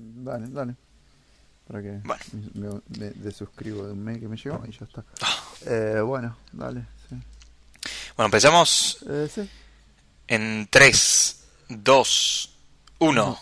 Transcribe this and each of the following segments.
Dale, dale. Para que Bueno. me, me desuscribo de un mail que me llegó y ya está. Ah. Eh, bueno, dale. Sí. Bueno, empezamos Eh, sí. en 3, 2, 1.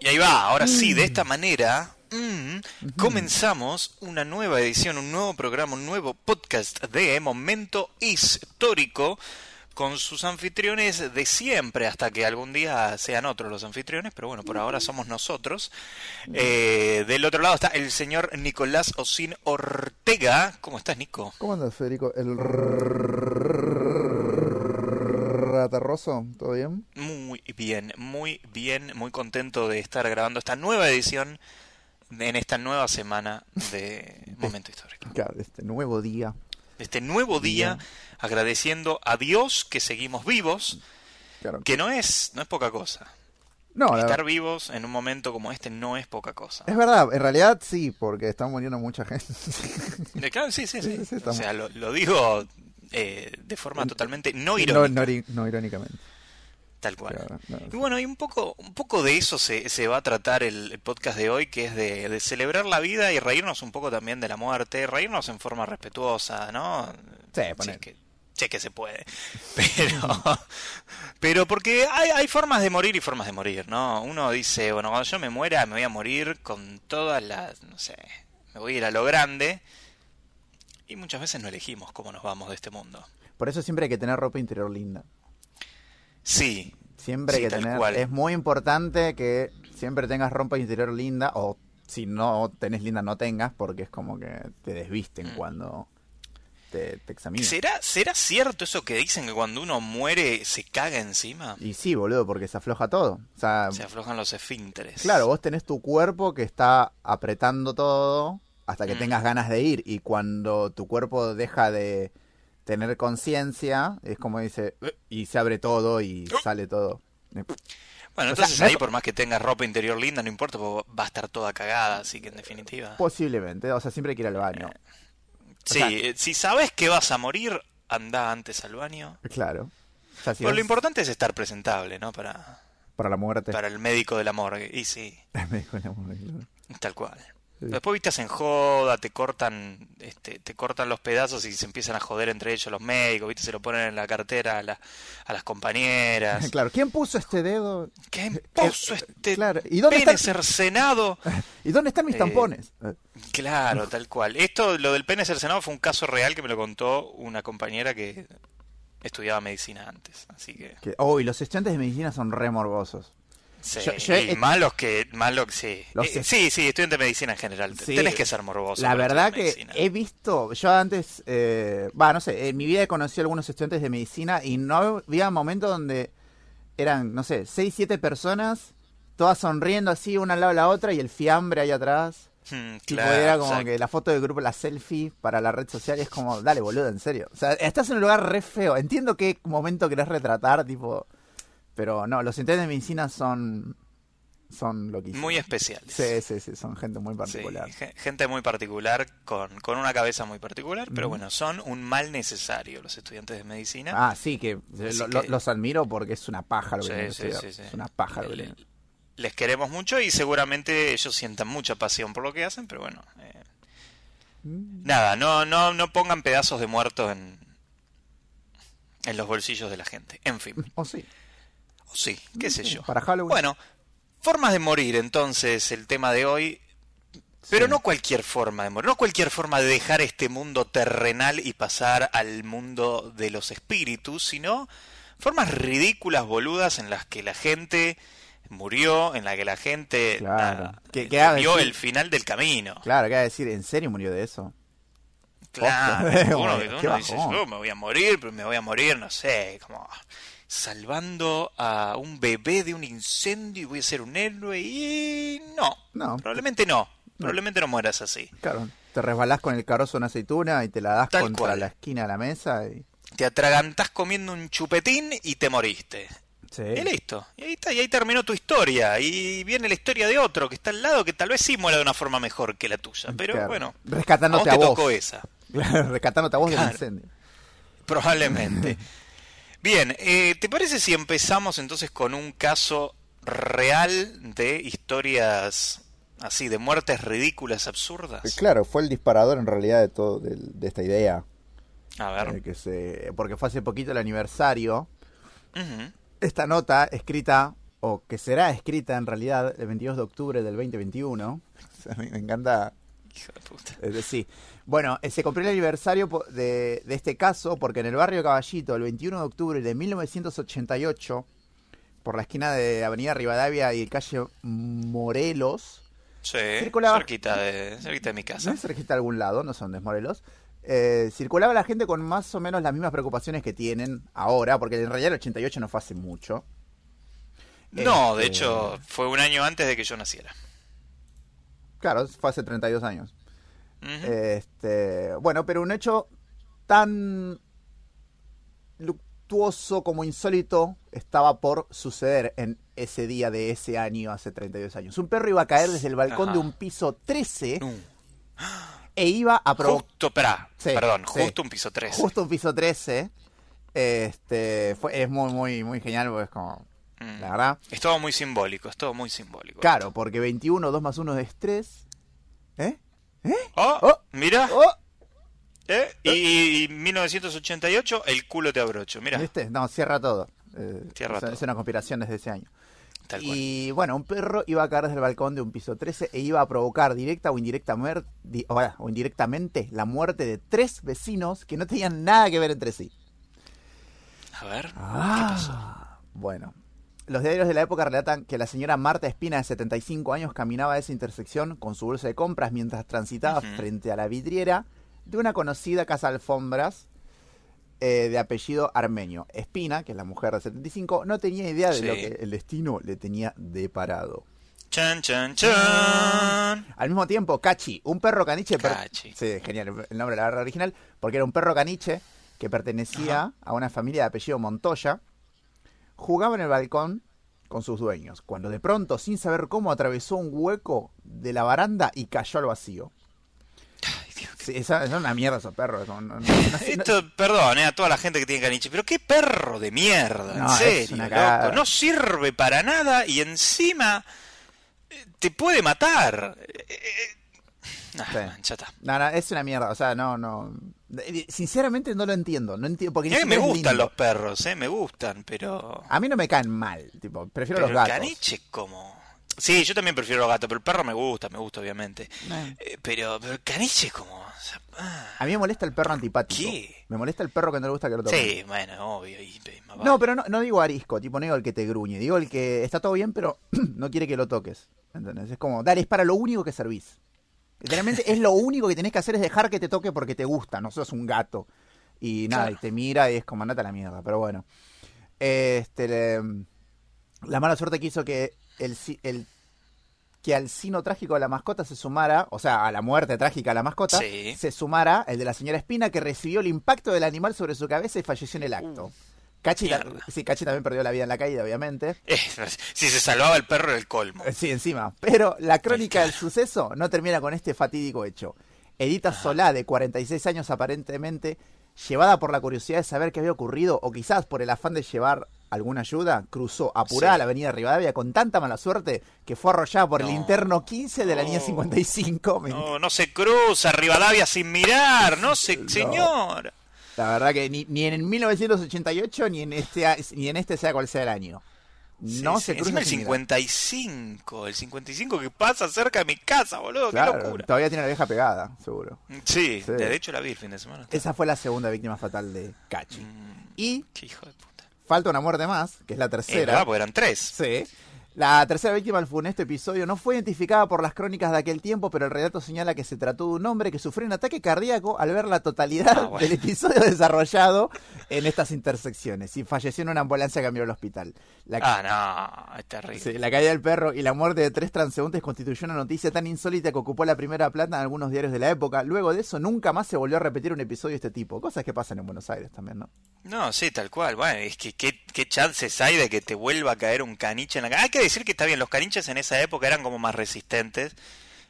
Y ahí va, ahora sí, de esta manera mm, comenzamos una nueva edición, un nuevo programa, un nuevo podcast de Momento Histórico con sus anfitriones de siempre, hasta que algún día sean otros los anfitriones, pero bueno, por ahora somos nosotros. Eh, del otro lado está el señor Nicolás Osín Ortega. ¿Cómo estás, Nico? ¿Cómo andas, Federico? ¿El ratarroso? ¿Todo bien? Muy bien, muy bien, muy contento de estar grabando esta nueva edición en esta nueva semana de Momento Histórico. Claro, este nuevo día. Este nuevo día, agradeciendo a Dios que seguimos vivos, Claro. que no es, no es poca cosa. No, Estar vivos en un momento como este no es poca cosa. es verdad, en realidad sí, porque está muriendo mucha gente. Claro, sí, sí, sí. O sea, lo, lo digo eh, de forma totalmente no irónica, no irónicamente. Tal cual. Claro, no, Y bueno, y un poco, un poco de eso se, se va a tratar el, el podcast de hoy, que es de, de celebrar la vida y reírnos un poco también de la muerte, reírnos en forma respetuosa, ¿no? Sí, que, sí que se puede. Pero, pero porque hay, hay formas de morir y formas de morir, ¿no? Uno dice, bueno, cuando yo me muera me voy a morir con todas las, no sé, me voy a ir a lo grande. Y muchas veces no elegimos cómo nos vamos de este mundo. Por eso siempre hay que tener ropa interior linda. Sí, Siempre Sí, que tener. cual. Es muy importante que siempre tengas ropa interior linda, o si no tenés linda, no tengas, porque es como que te desvisten Mm. cuando te, te examinan. ¿Será, ¿Será cierto eso que dicen que cuando uno muere se caga encima? Y sí, boludo, porque se afloja todo. O sea, Se aflojan los esfínteres. claro, vos tenés tu cuerpo que está apretando todo hasta que Mm. tengas ganas de ir. Y cuando tu cuerpo deja de tener conciencia, es como dice, "Eh", y se abre todo y Oh. sale todo. Bueno, O sea, entonces no ahí por más que tengas ropa interior linda, no importa, porque va a estar toda cagada, así que en definitiva. Posiblemente, o sea, siempre hay que ir al baño. Sí, sea- eh, si sabes que vas a morir, anda antes al baño. Claro. O sea, si Pero lo importante es estar presentable, ¿no? Para, para la muerte. para el médico de la morgue. Y sí, Me dijo la mujer, claro. tal cual. Después viste en joda, te cortan, este, te cortan los pedazos y se empiezan a joder entre ellos los médicos, viste, se lo ponen en la cartera a, la- a las compañeras. Claro, ¿quién puso este dedo? ¿Qué puso este claro, ¿y dónde pene está- cercenado? ¿Y dónde están mis Eh, tampones? Eh, Claro, tal cual. Esto, lo del pene cercenado fue un caso real que me lo contó una compañera que estudiaba medicina antes. Así que, que- oh, y los estudiantes de medicina son re morbosos. Sí. Yo- yo y he- malos que, sí. Los Eh, es- sí, sí, estudiante de medicina en general. Sí. Tenés que ser morboso. La verdad que medicina. he visto, yo antes, eh, va, no sé, en mi vida he conocido algunos estudiantes de medicina y no había momentos donde eran, no sé, seis, siete personas, todas sonriendo así, una al lado de la otra y el fiambre ahí atrás. Hmm, Tipo, era como exacto. que la foto del grupo, la selfie para la red social es como, dale boludo, en serio. O sea, estás en un lugar re feo. Entiendo qué momento querés retratar, tipo, pero no, los estudiantes de medicina son, son loquísimos. Muy especiales. Sí, sí, sí, son gente muy particular. ge- gente muy particular, con, con una cabeza muy particular, pero bueno, son un mal necesario los estudiantes de medicina. Ah, sí, que, Así lo- que- los admiro porque es una paja lo que Sí, que sí. Es una paja lo que les queremos mucho y seguramente ellos sientan mucha pasión por lo que hacen, pero bueno. eh, Mm. nada, no, no, no pongan pedazos de muertos en, en los bolsillos de la gente. En fin, O sí, o sí, qué sé yo. para Halloween. Bueno, formas de morir entonces, el tema de hoy. Pero Sí. no cualquier forma de morir, no cualquier forma de dejar este mundo terrenal y pasar al mundo de los espíritus, sino formas ridículas, boludas, en las que la gente murió, en la que la gente Claro. nada, vio el final del camino. Claro, ¿qué va a decir? ¿En serio murió de eso? Claro, uno, uno dice, yo me voy a morir, pero me voy a morir, no sé, como salvando a un bebé de un incendio y voy a ser un héroe y no, No. probablemente no, probablemente no mueras así. Claro, te resbalás con el carozo de una aceituna y te la das Tal contra cual. la esquina de la mesa y... Te atragantás comiendo un chupetín y te moriste. Sí. Y listo. Y ahí está, y ahí terminó tu historia. Y viene la historia de otro que está al lado que tal vez sí muera de una forma mejor que la tuya. Pero Claro. bueno, a vos Rescatándote te a vos. tocó esa. Claro, rescatándote a vos del Claro. incendio. Probablemente. Bien, eh, ¿te parece si empezamos entonces con un caso real de historias así, de muertes ridículas, absurdas? Eh, Claro, fue el disparador en realidad de todo de, esta idea. A ver. eh, que se, porque fue hace poquito el aniversario. Esta nota escrita, o que será escrita en realidad el 22 de octubre del 2021. O sea, me encanta Hijo de puta. Es decir, bueno, eh, se cumplió el aniversario de, de este caso porque en el barrio Caballito, el 21 de octubre de 1988, por la esquina de Avenida Rivadavia y calle Morelos, Sí, Circulaba- cerquita de, cerquita de mi no casa. es cerquita de algún lado, no dónde es Morelos, eh, circulaba la gente con más o menos las mismas preocupaciones que tienen ahora, porque en realidad el 88 no fue hace mucho. No, de Este, hecho, fue un año antes de que yo naciera. Claro, fue hace 32 años. Ujú. Este, bueno, pero un hecho tan luctuoso como insólito estaba por suceder en ese día de ese año, hace 32 años. Un perro iba a caer desde el balcón Ajá. de un piso 13 No. e iba a provocar... Justo, Sí, perdón, sí. justo un piso 3. Justo un piso 13. Este, fue, es muy, muy, muy genial porque es como... Mm. La verdad. Es todo muy simbólico, es todo muy simbólico. Claro, porque 21, 2 más 1 es 3. ¿Eh? ¿Eh? Oh, Oh. mira, ¡Oh! ¿eh? y, y 1988, el culo te abrocho, mira. ¿Viste? No, cierra todo. Eh, Cierra es, todo. es una conspiración desde ese año. Tal cual. Y bueno, un perro iba a caer desde el balcón de un piso 13 e iba a provocar directa o, indirecta di- o, ah, o indirectamente la muerte de tres vecinos que no tenían nada que ver entre sí. A ver, ¿qué Ah. pasó? Bueno, los diarios de la época relatan que la señora Marta Espina, de 75 años, caminaba a esa intersección con su bolsa de compras mientras transitaba frente a la vidriera de una conocida casa de alfombras eh, de apellido armenio. Espina, que es la mujer de 75, no tenía idea de Sí. lo que el destino le tenía deparado. Chan, chan, chan. Al mismo tiempo, Cachi, un perro caniche. Cachi. Sí, genial el nombre de la barra original, porque era un perro caniche que pertenecía a una familia de apellido Montoya. Jugaba en el balcón con sus dueños, cuando de pronto, sin saber cómo, atravesó un hueco de la baranda y cayó al vacío. Ay, Dios, Sí, esa- es una mierda esos perros. no- Esto, perdón, eh, a toda la gente que tiene caniche, pero qué perro de mierda, en serio, loco. No sirve para nada y encima eh, te puede matar. Eh, eh, Sí. man, ya está. no, no, es una mierda. O sea, no, no. Sinceramente no lo entiendo. No entiendo porque que me gustan los perros, eh, me gustan, pero... A mí no me caen mal. Tipo, prefiero Pero los gatos. caniche como... Sí, yo también prefiero los gatos, pero el perro me gusta, me gusta obviamente. Eh. Eh, pero, pero el caniche como... o sea, ah, A mí me molesta el perro antipático. ¿Qué? Me molesta el perro que no le gusta que lo toquen. sí, bueno, obvio. y- y No, vale. pero no, no digo arisco, tipo no digo el que te gruñe, digo el que está todo bien, pero no quiere que lo toques. ¿Entendés? Es como, dale, es para lo único que servís. Literalmente es lo único que tenés que hacer es dejar que te toque porque te gusta, no sos un gato. Y nada, Claro. y te mira y es como, andate a la mierda, pero bueno. Este, le- la mala suerte que hizo que el, el que al sino trágico de la mascota se sumara, o sea, a la muerte trágica de la mascota, Sí. se sumara el de la señora Espina que recibió el impacto del animal sobre su cabeza y falleció en el acto. Uh, Cachi, sí, Cachi también perdió la vida en la caída, obviamente. Si se salvaba el perro era el colmo. Eh, Sí, encima. Pero la crónica del suceso no termina con este fatídico hecho. Edita Solá, de 46 años aparentemente, llevada por la curiosidad de saber qué había ocurrido o quizás por el afán de llevar alguna ayuda, cruzó apurada Sí. la avenida Rivadavia con tanta mala suerte que fue arrollada por el No. interno 15 de la línea No. 55. Me- No, no se cruza Rivadavia sin mirar, no se, señor. La verdad que ni, ni en 1988 ni en este ni en este sea cual sea el año. No Sí, se sí. cruza el sin mirar. 55, el 55 que pasa cerca de mi casa, boludo, Claro, qué locura. todavía tiene la vieja pegada, seguro. Sí, Sí. de hecho la vi el fin de semana. Esa fue la segunda víctima fatal de Cachi. Mm, Y qué hijo de puta. falta una muerte más, que es la Eh, tercera. ¿verdad? Porque eran tres. Sí. La tercera víctima del funesto episodio no fue identificada por las crónicas de aquel tiempo, pero el relato señala que se trató de un hombre que sufrió un ataque cardíaco al ver la totalidad Ah, bueno. del episodio desarrollado en estas intersecciones y falleció en una ambulancia que cambió al hospital. La, Ah, no, es terrible. sí, la caída del perro y la muerte de tres transeúntes constituyó una noticia tan insólita que ocupó la primera plata en algunos diarios de la época. Luego de eso nunca más se volvió a repetir un episodio de este tipo. Cosas que pasan en Buenos Aires también, ¿no? No, sí, tal cual. Bueno, es que qué, qué chances hay de que te vuelva a caer un caniche en la que decir que está bien, los caniches en esa época eran como más resistentes.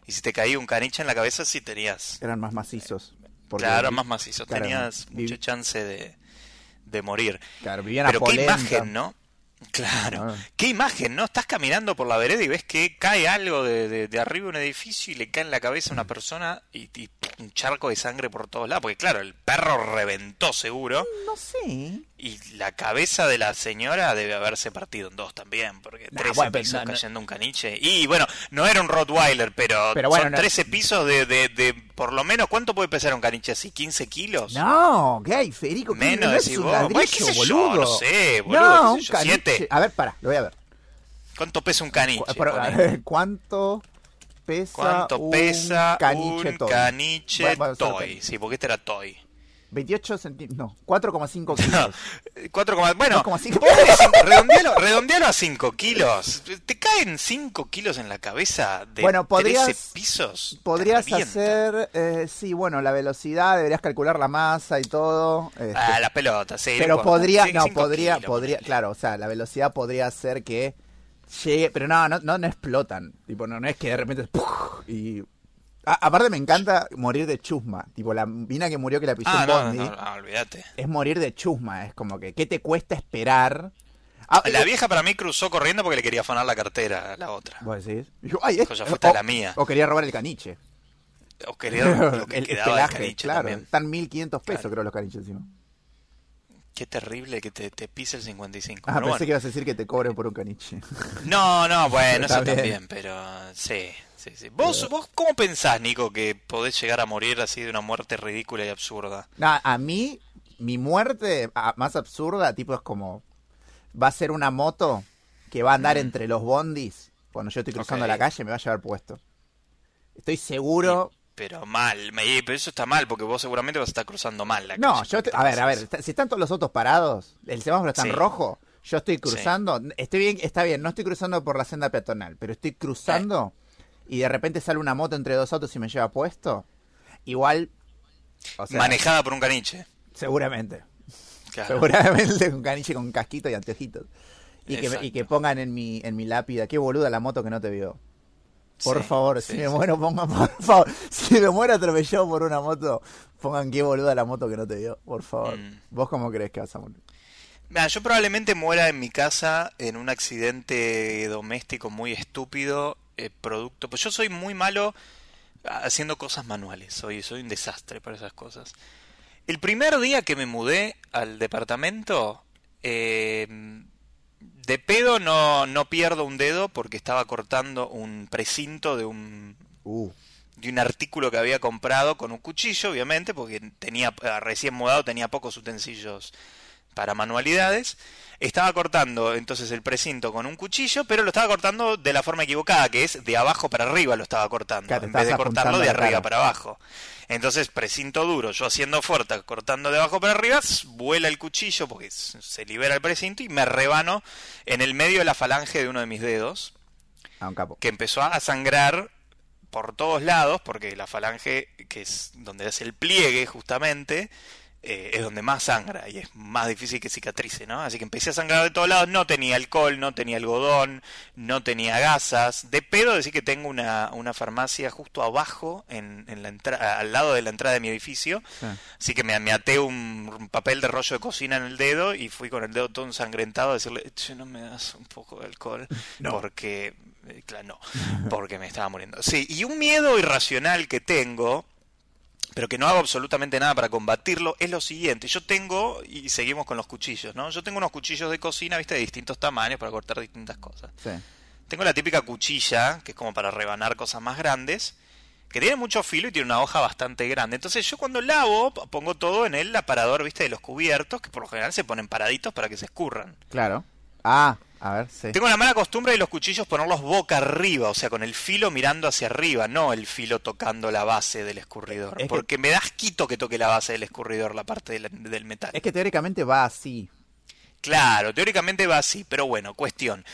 Y si te caía un caniche en la cabeza, sí tenías. Eran más macizos. Porque claro, más macizo. claro, Tenías mucha chance de, de morir. Claro, vivían a Pero qué imagen, ¿no? Claro, Ah. qué imagen, ¿no? Estás caminando por la vereda y ves que cae algo de, de- de arriba de un edificio y le cae en la cabeza a una persona y, y un charco de sangre por todos lados. Porque claro, el perro reventó seguro No sé. Y la cabeza de la señora debe haberse partido en dos también, porque Nah, 13 bueno, pero pisos no, no. cayendo un caniche. Y bueno, no era un Rottweiler, pero, Pero bueno, son no- 13 pisos de, de, de, por lo menos, ¿cuánto puede pesar un caniche así? ¿15 kilos? No, ¿qué hay, Federico? ¿Qué Menos no es un ladrillo, qué yo, boludo. no sé, boludo, No, un yo, caniche. siete. A ver, para, lo voy a ver. ¿Cuánto pesa un caniche? Cu- pero, a Ponele. ver, ¿Cuánto pesa ¿Cuánto un pesa caniche un toy? caniche toy? Sí, porque este era toy. 28 centímetros, no, 4,5 No, kilos. 4, bueno, 2,5. vos decís, redondealo, redondealo a 5 kilos. ¿Te caen 5 kilos en la cabeza de Bueno, podrías- 13 pisos? Podrías hacer, eh, sí, bueno, la velocidad, deberías calcular la masa y todo. este, Ah, la pelota, sí. pero podría, no, podría, kilos, podría, ponele. claro, o sea, la velocidad podría hacer que llegue, pero no, no, no, no explotan, tipo, no, no es que de repente ¡puf! y A- aparte me encanta morir de chusma, tipo la mina que murió que la pilló Ah, en no, Bondi, no, no, olvídate. es morir de chusma, es como que, ¿qué te cuesta esperar? Ah, La eh, vieja para mí cruzó corriendo porque le quería afanar la cartera a la otra. ¿Vos decís? Yo, ay, es- o, la mía. o quería robar el caniche. O quería lo que el, el quedaba pelaje, caniche claro. también. Están 1500 pesos Claro. creo los caniches encima. Qué terrible que te, te pise el 55. Ah, pero pensé bueno. que ibas a decir que te cobren por un caniche. No, no, bueno, eso también, pero sí, sí, sí. ¿Vos, ¿Vos cómo pensás, Nico, que podés llegar a morir así de una muerte ridícula y absurda? No, a mí, mi muerte más absurda, tipo, es como. Va a ser una moto que va a andar Mm. entre los bondis. Cuando yo estoy cruzando la calle, me va a llevar puesto. Estoy seguro. Pero mal, pero eso está mal, porque vos seguramente vas a estar cruzando mal la No, calle, yo. ¿qué te- a ver, a ver. Si están todos los autos parados, el semáforo está en rojo, yo estoy cruzando. Estoy bien, está bien, no estoy cruzando por la senda peatonal, pero estoy cruzando y de repente sale una moto entre dos autos y me lleva puesto. Igual. O sea, Manejada por un caniche. Seguramente. Claro. Seguramente un caniche con casquito y anteojitos. Y que, y que pongan en mi, en mi lápida, qué boluda la moto que no te vio. Por Sí, favor, sí, si me sí. muero, pongan, por favor. Si me muero atropellado por una moto, pongan qué boluda la moto que no te vio. Por favor. Mm. ¿Vos cómo crees que vas a morir? Mira, yo probablemente muera en mi casa en un accidente doméstico muy estúpido, eh, producto. Pues yo soy muy malo haciendo cosas manuales, soy, soy un desastre para esas cosas. El primer día que me mudé al departamento, eh, de pedo no, no pierdo un dedo porque estaba cortando un precinto de un, Uh, de un artículo que había comprado con un cuchillo, obviamente, porque tenía recién mudado, tenía pocos utensilios para manualidades. Estaba cortando entonces el precinto con un cuchillo, pero lo estaba cortando de la forma equivocada, que es de abajo para arriba lo estaba cortando, Claro, en vez de cortarlo de arriba cara. para abajo. Entonces, precinto duro, yo haciendo fuerza, cortando de abajo para arriba, vuela el cuchillo porque se libera el precinto y me rebano en el medio de la falange de uno de mis dedos a un capo. que empezó a sangrar por todos lados, porque la falange, que es donde hace el pliegue justamente, eh, es donde más sangra y es más difícil que cicatrice, ¿no? Así que empecé a sangrar de todos lados, no tenía alcohol, no tenía algodón, no tenía gasas. De pedo decir que tengo una, una farmacia justo abajo, en, en la entra- al lado de la entrada de mi edificio, Sí. Así que me, me até un, un papel de rollo de cocina en el dedo y fui con el dedo todo ensangrentado a decirle, che, no me das un poco de alcohol, No. porque, eh, claro, no, porque me estaba muriendo. Sí, y un miedo irracional que tengo, pero que no hago absolutamente nada para combatirlo, es lo siguiente. Yo tengo, y seguimos con los cuchillos, ¿no? Yo tengo unos cuchillos de cocina, viste, de distintos tamaños para cortar distintas cosas. Sí. Tengo la típica cuchilla, que es como para rebanar cosas más grandes, que tiene mucho filo y tiene una hoja bastante grande. Entonces yo cuando lavo pongo todo en el aparador, viste, de los cubiertos, que por lo general se ponen paraditos para que se escurran. Claro. Ah, a ver, sí. Tengo la mala costumbre de los cuchillos ponerlos boca arriba, o sea, con el filo mirando hacia arriba, no el filo tocando la base del escurridor. Es que- Porque me das quito que toque la base del escurridor, la parte del, del metal. Es que teóricamente va así. Claro, teóricamente va así, pero bueno, cuestión.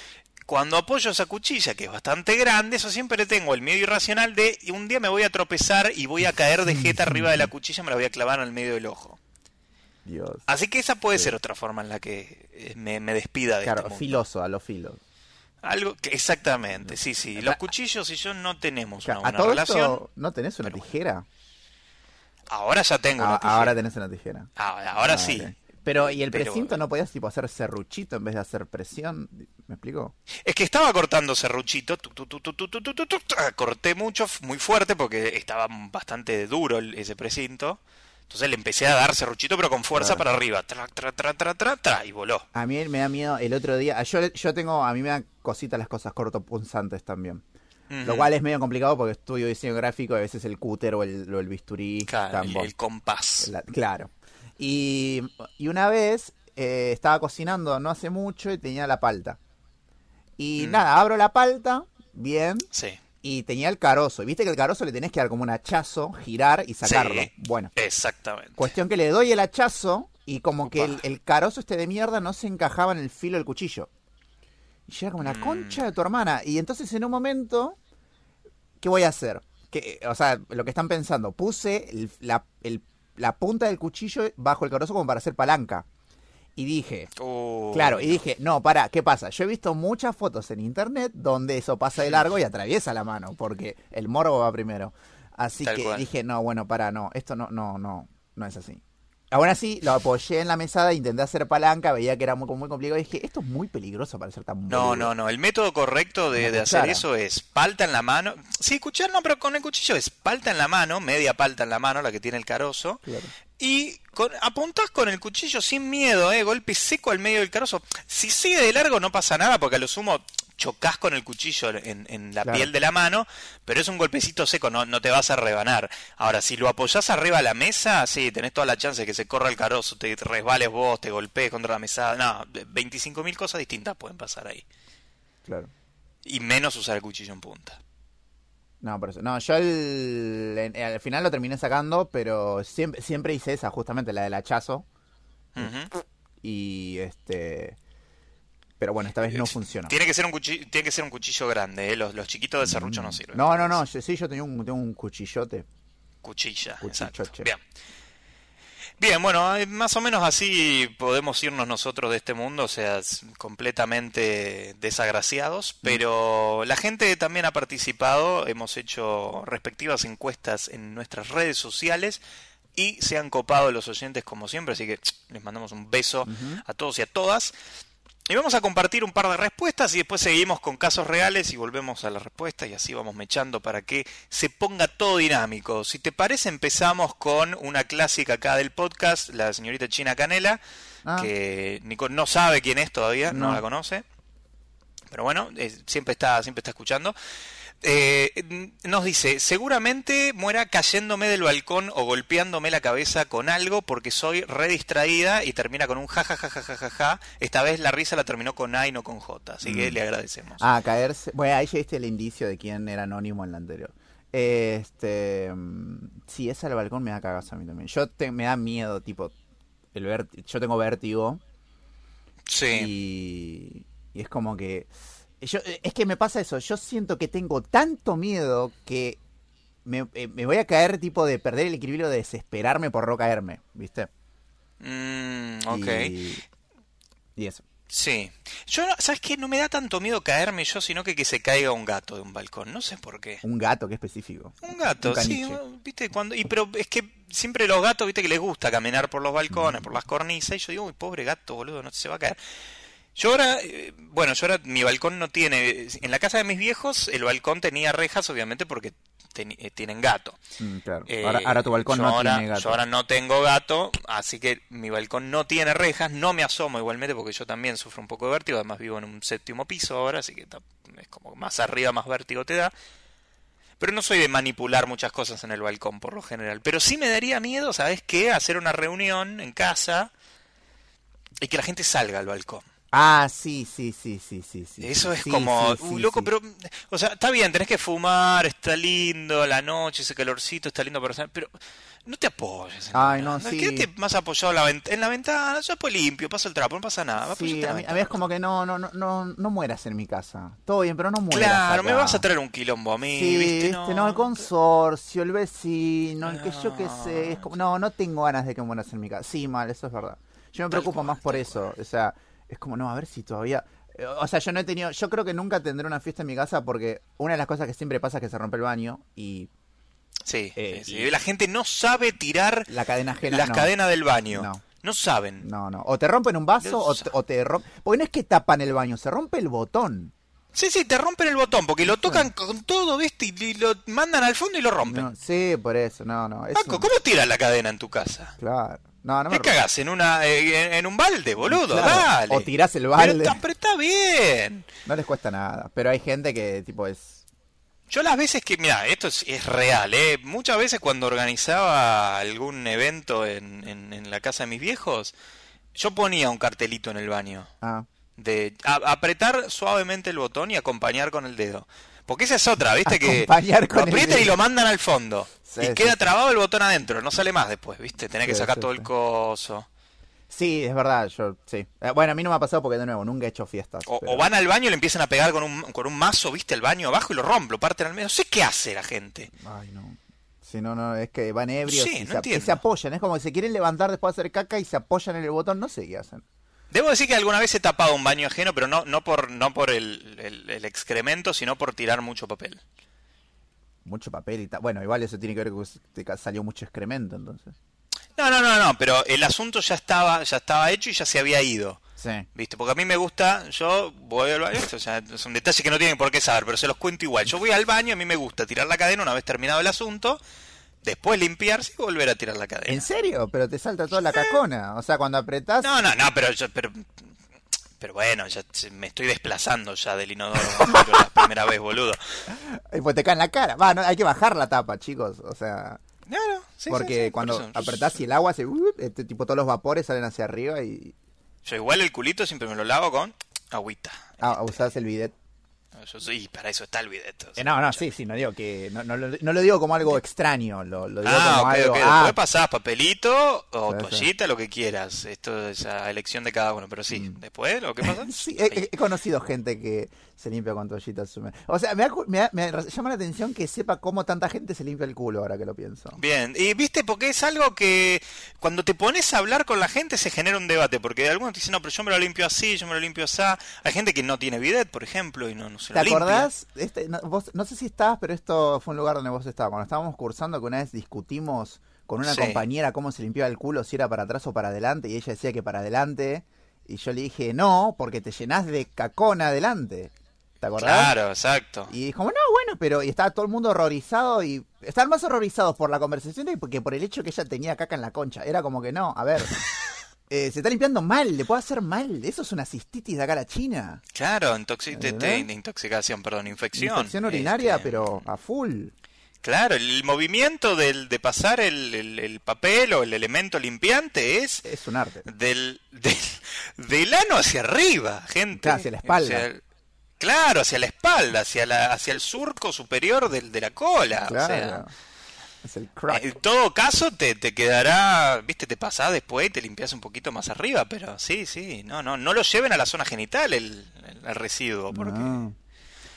Cuando apoyo esa cuchilla, que es bastante grande, eso siempre tengo el miedo irracional de un día me voy a tropezar y voy a caer de jeta arriba de la cuchilla, me la voy a clavar en el medio del ojo. Dios. Así que esa puede ser otra forma en la que me, me despida de claro, mundo. filoso, a los filos. Algo exactamente, sí, sí. Los cuchillos y yo no tenemos una, a todo relación. Esto, ¿No tenés una tijera? Ahora ya tengo una tijera. Ahora tenés una tijera. Ahora sí. Pero, ¿y el Pero, precinto no podías tipo hacer serruchito en vez de hacer presión? ¿Me explico? Es que estaba cortando serruchito, tu, tu, tu, corté mucho, muy fuerte, porque estaba bastante duro ese precinto. Entonces le empecé a dar serruchito pero con fuerza para arriba, tra, tra, tra, tra, tra, tra, y voló. A mí me da miedo el otro día. Yo, yo tengo, a mí me dan cositas las cosas cortopunzantes también. Lo cual es medio complicado porque estudio diseño gráfico y a veces el cúter o el, o el bisturí. Claro, el, el compás. La- claro. Y, y una vez eh, estaba cocinando no hace mucho y tenía la palta. Y Mm. nada, abro la palta, bien, Sí, y tenía el carozo. Y viste que el carozo le tenés que dar como un hachazo, girar y sacarlo. Sí. Bueno, exactamente. cuestión que le doy el hachazo y como que el, carozo este de mierda no se encajaba en el filo del cuchillo. Y era como la Mm. concha de tu hermana. Y entonces en un momento, ¿qué voy a hacer? Que, o sea, lo que están pensando, puse el- la, el- la punta del cuchillo bajo el carozo como para hacer palanca. Y dije, Uh, claro, y dije, no, para, ¿qué pasa? Yo he visto muchas fotos en internet donde eso pasa de largo y atraviesa la mano, porque el morbo va primero. Así Tal que cual. dije, no, bueno, para, no, esto no, no, no, no es así. Aún así, lo apoyé en la mesada, intenté hacer palanca, veía que era muy, muy complicado y dije, esto es muy peligroso para ser tan No, boludo". no, no. El método correcto de, hacer eso es palta en la mano. Sí, escuchar no, pero con el cuchillo es palta en la mano, media palta en la mano, la que tiene el carozo. Claro. Y con, apuntás con el cuchillo sin miedo, ¿eh? Golpe seco al medio del carozo. Si sigue de largo no pasa nada, porque a lo sumo chocas con el cuchillo en, en la Claro. piel de la mano, pero es un golpecito seco, no, no te vas a rebanar. Ahora, si lo apoyás arriba de la mesa, sí, tenés toda la chance de que se corra el carozo, te resbales vos, te golpees contra la mesa. No, 25.000 cosas distintas pueden pasar ahí. Claro. Y menos usar el cuchillo en punta. No, por eso. No, yo el- en- al final lo terminé sacando, pero siempre, siempre hice esa, justamente la del hachazo. Ujú. Y este. Pero bueno, esta vez no funcionó. Tiene que ser un cuchillo, tiene que ser un cuchillo grande, ¿eh? los, los chiquitos de serrucho no sirven. Mm. No, no, no. yo- sí, yo tenía un, tengo un cuchillote. Cuchilla, exacto. Bien. Bien, bueno, eh, más o menos así podemos irnos nosotros de este mundo, o sea, completamente desagraciados, pero la gente también ha participado, hemos hecho respectivas encuestas en nuestras redes sociales y se han copado los oyentes como siempre, así que les mandamos un beso a todos y a todas. Y vamos a compartir un par de respuestas y después seguimos con casos reales y volvemos a las respuestas y así vamos mechando para que se ponga todo dinámico. Si te parece, empezamos con una clásica acá del podcast, la señorita China Canela, Ah. que Nico no sabe quién es todavía, no, No. la conoce. Pero bueno, eh, siempre está, siempre está escuchando. Eh, nos dice, seguramente muera cayéndome del balcón o golpeándome la cabeza con algo porque soy re distraída y termina con un ja ja ja ja ja ja ja. Esta vez la risa la terminó con A y no con J, así que Mm. le agradecemos. Ah, caerse. Bueno, ahí ya viste el indicio de quién era anónimo en la anterior. Este. mm, Sí, esa al balcón me da cagazo a mí también. Yo te- me da miedo, tipo. El yo tengo vértigo. sí, Y, y es como que... Yo, es que me pasa eso, yo siento que tengo tanto miedo que me, eh, me voy a caer tipo de perder el equilibrio de desesperarme por no caerme, ¿viste? Mm, ok. Y, y eso. Sí. Yo, ¿sabes qué? No me da tanto miedo caerme yo, sino que que se caiga un gato de un balcón. No sé por qué. Un gato, que específico. Un gato, Un sí, viste, cuando, y pero es que siempre los gatos, viste que les gusta caminar por los balcones, por las cornisas, y yo digo, uy, pobre gato, boludo, no se va a caer. Yo ahora, eh, bueno, yo ahora, mi balcón no tiene, en la casa de mis viejos, el balcón tenía rejas, obviamente, porque teni- eh, tienen gato. Mm, claro. Eh, ahora, ahora tu balcón no ahora- tiene gato. Yo ahora no tengo gato, así que mi balcón no tiene rejas, no me asomo igualmente porque yo también sufro un poco de vértigo, además vivo en un séptimo piso ahora, así que es como más arriba, más vértigo te da. Pero no soy de manipular muchas cosas en el balcón por lo general. Pero sí me daría miedo, ¿sabes qué? Hacer una reunión en casa y que la gente salga al balcón. Ah, sí, sí, sí, sí, sí. sí Eso es sí, como, sí, "Uh, sí, loco, sí. pero, o sea, está bien, tenés que fumar, está lindo, la noche, ese calorcito, está lindo para pero no te apoyes. Ay, la- no, sí. Quédate más apoyado en la, vent- en la ventana, yo después limpio, paso el trapo, no pasa nada. Sí, en la a mí, a ventana. mí es como que no, no, no, no, no mueras en mi casa. Todo bien, pero no mueras. Claro, me vas a traer un quilombo a mí, Sí, ¿viste? viste, no, el consorcio, el vecino, el que yo qué sé. Es No. como, no, no tengo ganas de que mueras en mi casa. Sí, mal, eso es verdad. Yo me preocupo más por eso. O sea, es como, no, a ver si todavía. eh, O sea, yo no he tenido. Yo creo que nunca tendré una fiesta en mi casa porque una de las cosas que siempre pasa es que se rompe el baño y. Sí, Eh, sí, y- sí. la gente no sabe tirar La cadena ajena. las no. cadenas del baño. No. No saben. No, no. O te rompen un vaso o te, o te rompen. Porque no es que tapan el baño, se rompe el botón. Sí, sí, te rompen el botón porque lo tocan con todo, ¿viste? Y, y lo mandan al fondo y lo rompen. No, sí, por eso, no, no. Es Paco, un- ¿cómo tiras la cadena en tu casa? Claro. No, no me ¿Qué cagás? ¿En, una, eh, en, en un balde, boludo? Claro. Dale. O tirás el Pero balde. está, pero está bien. No les cuesta nada. Pero hay gente que, tipo, es. Yo las veces que, mira, esto es, es real, ¿eh? Muchas veces cuando organizaba algún evento en, en, en la casa de mis viejos, yo ponía un cartelito en el baño Ah, de a- apretar suavemente el botón y acompañar con el dedo. Porque esa es otra, ¿viste? Que Acompañar con lo aprietan y lo mandan al fondo. Sí, y sí, queda trabado el botón adentro, no sale más después, ¿viste? Tenés que sacar todo el coso. Sí, es verdad, yo, sí. Eh, bueno, a mí no me ha pasado porque, de nuevo, nunca he hecho fiestas. O, pero- o van al baño y le empiezan a pegar con un, con un mazo, ¿viste? Al baño abajo y lo rompen, lo parten al medio. No sé qué hace la gente. Ay, no. Si no, no, es que van ebrios Sí, y, no se, y se apoyan. Es como que se quieren levantar después de hacer caca y se apoyan en el botón. No sé qué hacen. Debo decir que alguna vez he tapado un baño ajeno, pero no, no por, no por el, el- el excremento, sino por tirar mucho papel. Mucho papel y tal. Bueno, igual eso tiene que ver con que te salió mucho excremento, entonces. No, no, no, no, pero el asunto ya estaba, ya estaba hecho y ya se había ido. Sí. ¿Viste? Porque a mí me gusta, yo voy al baño, o sea, son detalles que no tienen por qué saber, pero se los cuento igual. Yo voy al baño, a mí me gusta tirar la cadena una vez terminado el asunto, después limpiarse y volver a tirar la cadena. ¿En serio? Pero te salta toda la cacona. O sea, cuando apretás. No, no, no, pero yo, pero, pero bueno, ya me estoy desplazando ya del inodoro la primera vez, boludo. Y pues te cae en la cara. Va, no, hay que bajar la tapa, chicos. O sea, Claro, sí, porque sí, sí, por cuando eso. apretás y el agua se. uh, este, tipo, todos los vapores salen hacia arriba y. Yo igual el culito siempre me lo lavo con agüita. Ah, usás el bidet. Yo soy, para eso está el bidet. o sea. Eh, no, no, sí, sí, no digo que. No, no, lo- no lo digo como algo extraño. Lo, lo digo Ah, como ok, algo. ok. ah, Después pasás papelito o Sí, sí. toallita, lo que quieras. Esto es a elección de cada uno. Pero sí, Mm. después, ¿lo que pasa? Sí, he conocido gente que se limpia con toallitas húmedas. O sea, me, me me llama la atención que sepa cómo tanta gente se limpia el culo ahora que lo pienso. Bien, y viste, porque es algo que cuando te pones a hablar con la gente se genera un debate, porque algunos te dicen, no, pero yo me lo limpio así, yo me lo limpio así. Hay gente que no tiene bidet, por ejemplo, y no, no se ¿Te lo limpia. acordás? Este, no, vos- no sé si estabas, pero esto fue un lugar donde vos estabas. Cuando estábamos cursando, que una vez discutimos con una Sí. compañera cómo se limpiaba el culo, si era para atrás o para adelante, y ella decía que para adelante. Y yo le dije, no, porque te llenás de cacona adelante. ¿Te acordás? Claro, exacto. Y dijo, no, bueno, pero y estaba todo el mundo horrorizado y estaban más horrorizados por la conversación porque por el hecho que ella tenía caca en la concha. Era como que no, a ver, eh, se está limpiando mal, le puede hacer mal. Eso es una cistitis de acá a la China. Claro, de- intoxicación, perdón, infección. Infección urinaria, Este, pero a full. Claro, el movimiento del, de pasar el, el- el papel o el elemento limpiante es Es un arte. del, del, del ano hacia arriba, gente. Claro, hacia la espalda. O sea, claro, hacia la espalda, hacia, la, hacia el surco superior del, de la cola. Claro. O sea, es el crack. en todo caso te, te quedará, viste, te pasás después y te limpias un poquito más arriba, pero sí, sí, no, no, no lo lleven a la zona genital el, el- residuo, porque... No.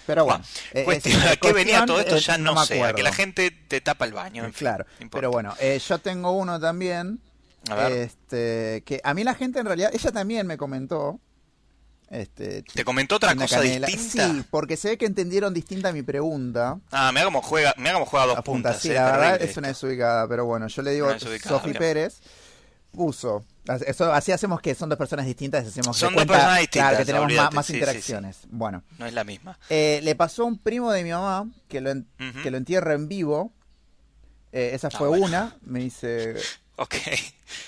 Pero bueno, Bueno, eh, cuestión, es- ¿a qué venía todo esto? eh, Ya no, me sé, a que la gente te tapa el baño, en Claro, no pero bueno, eh, yo tengo uno también. A ver. Este, que a mí la gente en realidad, ella también me comentó. Este, ¿Te comentó otra Una cosa canela. distinta? Sí, porque se ve que entendieron distinta mi pregunta. Ah, mira cómo juega, mira cómo juega dos puntas. sí, eh, la verdad es una esto. desubicada, pero bueno, yo le digo Una Sofi. Pérez puso. Eso, así hacemos que son dos personas distintas, hacemos Son dos cuenta, personas distintas, claro, que tenemos más, más sí, sí, interacciones. Bueno, No es la misma. eh, le pasó a un primo de mi mamá que lo, en- que lo entierra en vivo. Eh, esa Ah, fue bueno. una. Me dice. Ok.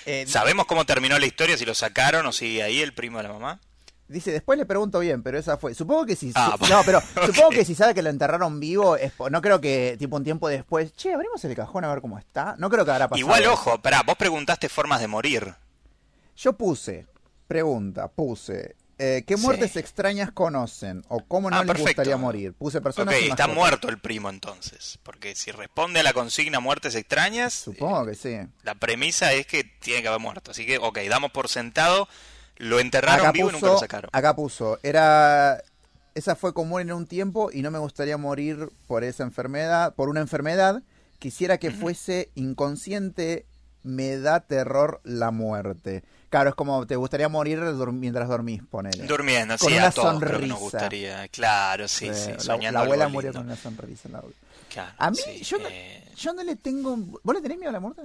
eh, ¿Sabemos cómo terminó la historia? Si lo sacaron o sigue ahí el primo de la mamá. Dice, después le pregunto bien, pero esa fue. Supongo que si. Ah, su- no, pero supongo que si sabe que lo enterraron vivo, es no creo que, tipo, un tiempo después. Che, abrimos el cajón a ver cómo está. No creo que habrá pasado. Igual, ojo, pará, vos preguntaste formas de morir. Yo puse, pregunta, puse. eh, ¿Qué Sí. muertes extrañas conocen? ¿O cómo no Ah, les perfecto. gustaría morir? Puse personas Ok, está muerto el primo entonces. Porque si responde a la consigna muertes extrañas, Supongo que sí. la premisa es que tiene que haber muerto. Así que, ok, damos por sentado, lo enterraron Acá vivo y nunca lo sacaron. acá puso, era... Esa fue común en un tiempo y no me gustaría morir por esa enfermedad, por una enfermedad. Quisiera que fuese inconsciente me da terror la muerte. Claro, es como te gustaría morir mientras dormís, ponele. Durmiendo, Con sí, una a todos creo que nos sonrisa. gustaría. Claro, sí, Eh, sí, la- soñando la, abuela algo murió lindo. con una sonrisa. en la- Claro, A mí, sí, yo, no, eh, yo no le tengo... ¿Vos le tenés miedo a la muerte?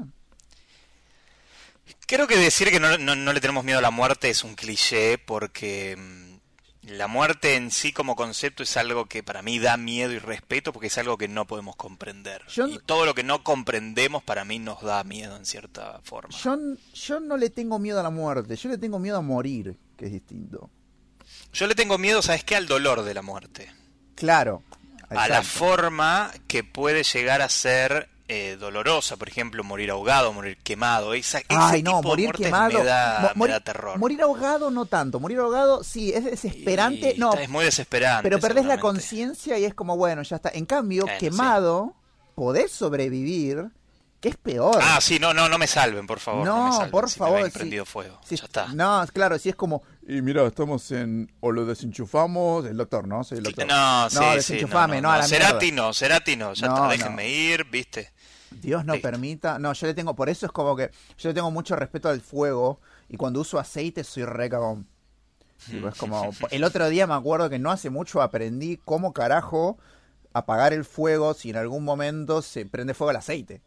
Creo que decir que no, no- no le tenemos miedo a la muerte es un cliché porque mm, la muerte en sí como concepto es algo que para mí da miedo y respeto porque es algo que no podemos comprender. Yo- Y todo lo que no comprendemos para mí nos da miedo en cierta forma. Yo, yo no le tengo miedo a la muerte, yo le tengo miedo a morir, que es distinto. Yo le tengo miedo, ¿sabes qué? Al dolor de la muerte. Claro. A la forma que puede llegar a ser eh, dolorosa. Por ejemplo, morir ahogado, morir quemado. Esa, ese Ay, no, tipo de morir muertes quemado. me da, mo- me da terror. morir ahogado no tanto. Morir ahogado sí, es desesperante. Y no, es muy desesperante. pero perdés la conciencia y es como, bueno, ya está. En cambio, Bueno, quemado, podés sobrevivir, que es peor. Ah, sí, no, no, no me salven, por favor. No, No, me salven, por si me favor, sí. prendido fuego. Sí, ya está. No, claro, si es como, y mira, estamos en, o lo desenchufamos, el doctor, ¿no? Soy el doctor. No, sí, sí, desenchufame, no, a la Cerati mierda. no, Cerati no, ya No, está, no. déjenme ir, ¿viste? Dios no permita. No, yo le tengo, por eso es como que yo le tengo mucho respeto al fuego y cuando uso aceite soy re cagón. Tipo, es como, el otro día me acuerdo que no hace mucho aprendí cómo carajo apagar el fuego si en algún momento se prende fuego el aceite.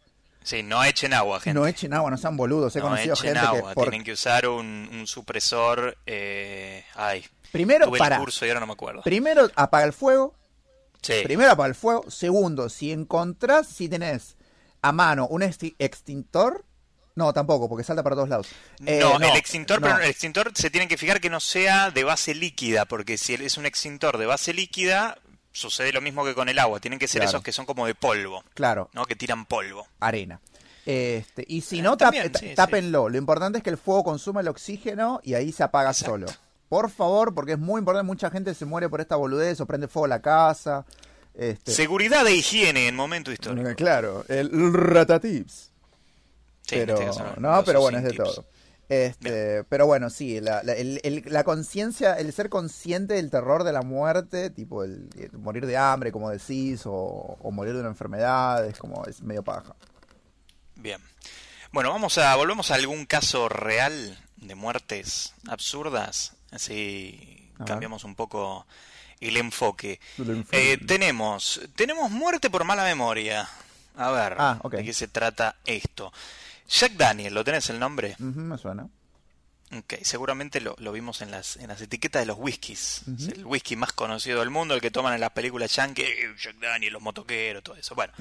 Sí, no echen agua, gente. No echen agua, no sean boludos. He No conocido echen gente agua, que por- tienen que usar un, un supresor. Eh... Ay, primero tuve para el curso y ahora no me acuerdo. primero apaga el fuego, Sí, primero apaga el fuego, segundo, si encontrás si tenés a mano un exti- extintor, no, tampoco, porque salta para todos lados. Eh, no, el extintor, no. pero el extintor se tienen que fijar que no sea de base líquida, porque si es un extintor de base líquida, sucede lo mismo que con el agua. Tienen que ser Claro. esos que son como de polvo, Claro, ¿no? Que tiran polvo. arena. Este, y si Eh, no, tap- también, ta- sí, sí. tápenlo. Lo importante es que el fuego consuma el oxígeno y ahí se apaga Exacto. solo. Por favor, porque es muy importante, mucha gente se muere por esta boludez o prende fuego la casa. Este, Seguridad e higiene en momento histórico. Claro, el ratatips. Sí, pero, este caso no, pero bueno, es de tips. todo. Este, pero bueno, sí, la, la, el- el- la conciencia, el ser consciente del terror de la muerte, tipo el, el morir de hambre, como decís, o, o morir de una enfermedad, es como, es medio paja. Bien. Bueno, vamos a volvemos a algún caso real de muertes absurdas. Así A ver. cambiamos un poco el enfoque. El enfoque. Eh, tenemos tenemos muerte por mala memoria. A ver, Ah, ok. ¿de qué se trata esto? Jack Daniel, ¿lo tenés el nombre? Ujú, me suena. Ok, seguramente lo, lo vimos en las, en las etiquetas de los whiskies. Es el whisky más conocido del mundo, el que toman en las películas yankee, eh, Jack Daniel, los motoqueros, todo eso. Bueno,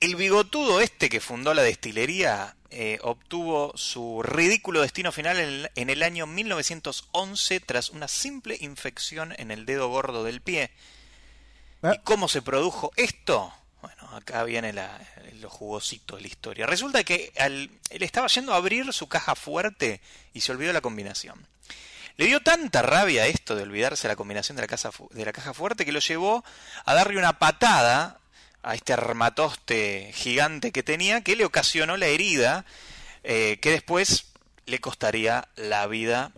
el bigotudo este que fundó la destilería eh, obtuvo su ridículo destino final en el, en el año 1911 tras una simple infección en el dedo gordo del pie. Ah. ¿Y cómo se produjo esto? Bueno, acá viene la, lo jugosito de la historia. Resulta que al- él estaba yendo a abrir su caja fuerte y se olvidó la combinación. Le dio tanta rabia esto de olvidarse la combinación de la, casa de la caja fuerte que lo llevó a darle una patada a este armatoste gigante que tenía que le ocasionó la herida eh, que después le costaría la vida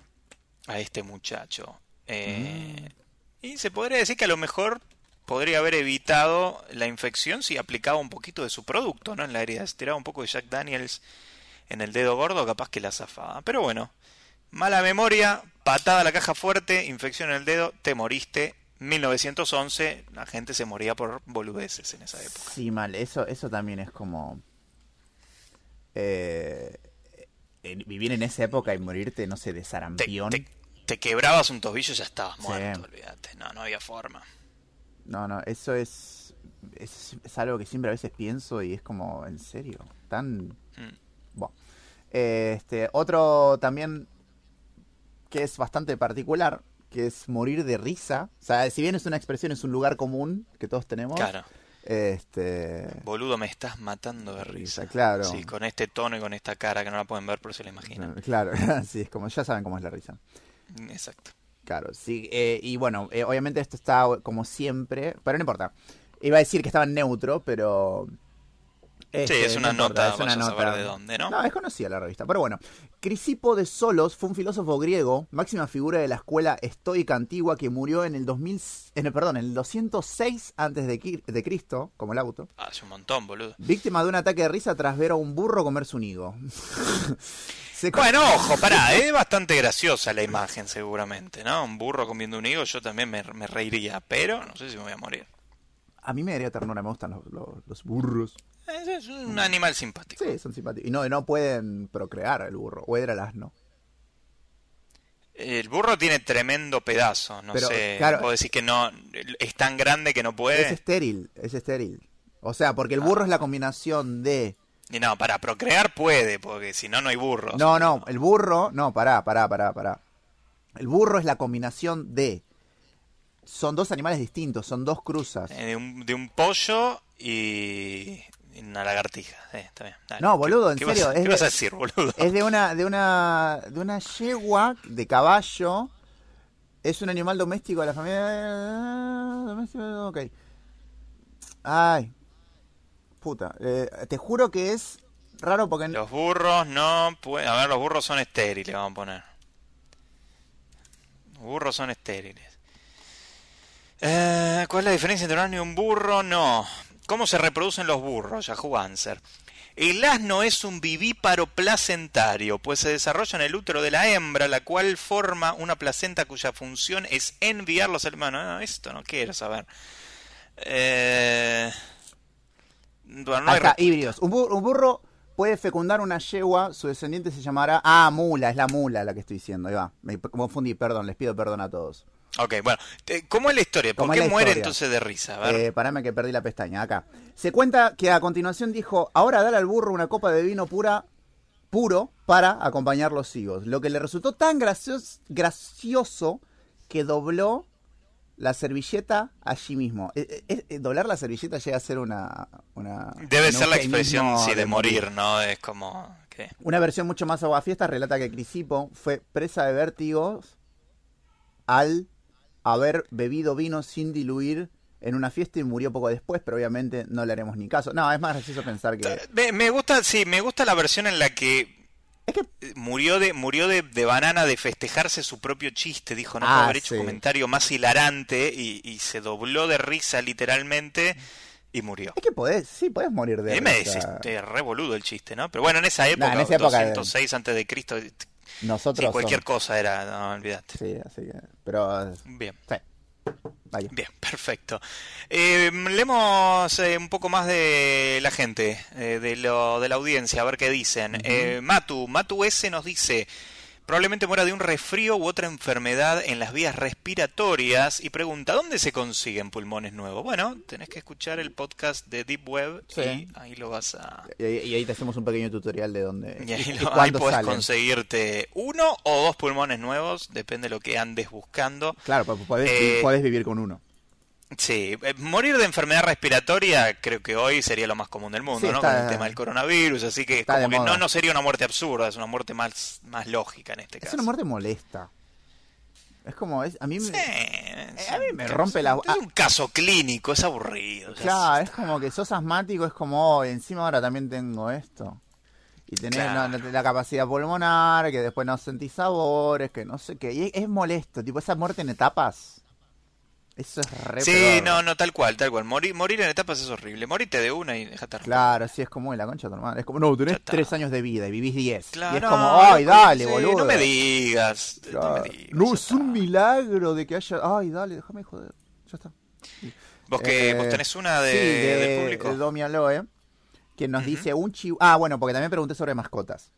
a este muchacho. Eh, Y se podría decir que a lo mejor podría haber evitado la infección si aplicaba un poquito de su producto, ¿no? En la herida, si tiraba un poco de Jack Daniels en el dedo gordo, capaz que la zafaba. Pero bueno, mala memoria, patada a la caja fuerte, infección en el dedo, te moriste. 1911, la gente se moría por boludeces en esa época. Sí, mal, eso, eso también es como... eh, vivir en esa época y morirte, no sé, de sarampión. te- te quebrabas un tobillo y ya estabas Sí. muerto, olvídate. No, no había forma. No, no, eso es, es, es algo que siempre a veces pienso y es como, ¿en serio? Tan... Mm. Bueno. Este, otro también que es bastante particular, que es morir de risa. O sea, si bien es una expresión, es un lugar común que todos tenemos. Claro. Este... Boludo, me estás matando de risa. Claro. Sí, con este tono y con esta cara que no la pueden ver, pero se la imaginan. Claro, sí, es como, ya saben cómo es la risa. Exacto. Claro, sí. eh, y bueno, eh, obviamente esto está como siempre, pero no importa. Iba a decir que estaba en neutro, pero sí, Este, es una no importa, nota, es una vaya a saber nota. de dónde, ¿no? No, es conocida la revista. Pero bueno, Crisipo de Solos fue un filósofo griego, máxima figura de la escuela estoica antigua que murió en el 2000, en el, perdón, en el 206 antes de, de Cristo, como el auto, Hace un montón, boludo. víctima de un ataque de risa tras ver a un burro comerse un higo. Se Bueno, ojo, pará, es bastante graciosa la imagen seguramente, ¿no? Un burro comiendo un higo, yo también me, me reiría, pero no sé si me voy a morir. A mí me daría ternura, me gustan los, los- los burros. Es, es un animal simpático. Sí, son simpáticos. Y no, no pueden procrear el burro, o era el asno. El burro tiene tremendo pedazo, no Pero, sé, claro, puedo decir que no, es tan grande que no Es puede. estéril, es estéril. O sea, porque el burro es la combinación de... Y no, para procrear puede, porque si no, no hay burros. No, no, el burro... No, pará, pará, pará, pará. El burro es la combinación de... Son dos animales distintos, son dos cruzas. Eh, de, un, de un pollo y una lagartija. Sí, está bien. Dale. No, boludo, en ¿Qué serio, Vas, ¿Qué de- vas a decir, boludo? Es de una, de una, de una yegua de caballo. Es un animal doméstico de la familia. Doméstico, ok. Ay. Puta. eh, te juro que es raro porque... Los burros no pueden... A ver, los burros son estériles, vamos a poner. Los burros son estériles. Eh, ¿Cuál es la diferencia entre un asno y un burro? No. ¿Cómo se reproducen los burros? Yahoo Answer. El asno es un vivíparo placentario, pues se desarrolla en el útero de la hembra, la cual forma una placenta cuya función es enviar los hermanos. No, esto no quiero saber. Eh... Bueno, no hay Acá. Un, bur- un burro puede fecundar una yegua, su descendiente se llamará... Ah, mula, es la mula la que estoy diciendo. Ahí va, me confundí, perdón, les pido perdón a todos. Ok, bueno, ¿cómo es la historia? ¿Por ¿Cómo qué muere historia? entonces de risa? A ver. Eh, parame que perdí la pestaña, acá. Se cuenta que a continuación dijo, ahora dale al burro una copa de vino pura, puro para acompañar los higos. Lo que le resultó tan gracioso, gracioso que dobló la servilleta allí mismo. Eh, eh, eh, doblar la servilleta llega a ser una... una Debe ser la expresión, sí, de morir, ¿no? Es como... ¿qué? Una versión mucho más aguafiesta relata que Crisipo fue presa de vértigos al haber bebido vino sin diluir en una fiesta y murió poco después, pero obviamente no le haremos ni caso. No, es más gracioso pensar que... Me, me gusta, sí, me gusta la versión en la que Es que eh, murió de murió de, de banana de festejarse su propio chiste, dijo, no Ah, haber hecho sí. un comentario más hilarante y, y se dobló de risa literalmente y murió. Es que podés, sí, podés morir de Y me risa. decís, eh, re boludo el chiste, ¿no? Pero bueno, en esa época, en esa época, 206 antes de Cristo, Nosotros sí, cualquier somos- cosa era, no, olvídate. Sí, así que... Pero... Bien. Sí. Vaya. Bien, perfecto. Eh, leemos eh, un poco más de la gente, eh, de, lo, de la audiencia, a ver qué dicen. Eh, Matu, Matu S nos dice, probablemente muera de un resfrío u otra enfermedad en las vías respiratorias y pregunta, ¿dónde se consiguen pulmones nuevos? Bueno, tenés que escuchar el podcast de Deep Web Sí. y ahí lo vas a... Y, y ahí te hacemos un pequeño tutorial de dónde... Y ahí, lo- ahí podés salen. conseguirte uno o dos pulmones nuevos, depende de lo que andes buscando. Claro, pues podés, Eh, podés vivir con uno. Sí, eh, morir de enfermedad respiratoria creo que hoy sería lo más común del mundo, Sí, ¿no? Con el tema del coronavirus, así que como de que moda. no, no sería una muerte absurda, es una muerte más, más lógica en este Es caso. una muerte molesta. Es como... Es, a mí me... Sí, es a mí me caso- rompe la- Es un caso clínico, es aburrido. Claro, es como que sos asmático, es como, oh, encima ahora también tengo esto. Y tenés Claro. no- la capacidad pulmonar, que después no sentís sabores, que no sé qué. Y es, es molesto, tipo esa muerte en etapas. Eso es re Sí, no, no, tal cual, tal cual. Morir, morir en etapas es horrible. Morite de una y déjate Claro, sí, es como la concha de tu hermano. Es como, no, tenés tres años de vida y vivís diez. Claro, y es no, como, ay, dale, sí, boludo. No me digas. Claro. No me digas. No, ya es un milagro de que haya. Ay, dale, déjame joder. Ya está. ¿Vos, que, Eh, ¿Vos tenés una de, sí, de, del público? de Domi Aloe, que nos dice un chihuahua. Ah, bueno, porque también pregunté sobre mascotas.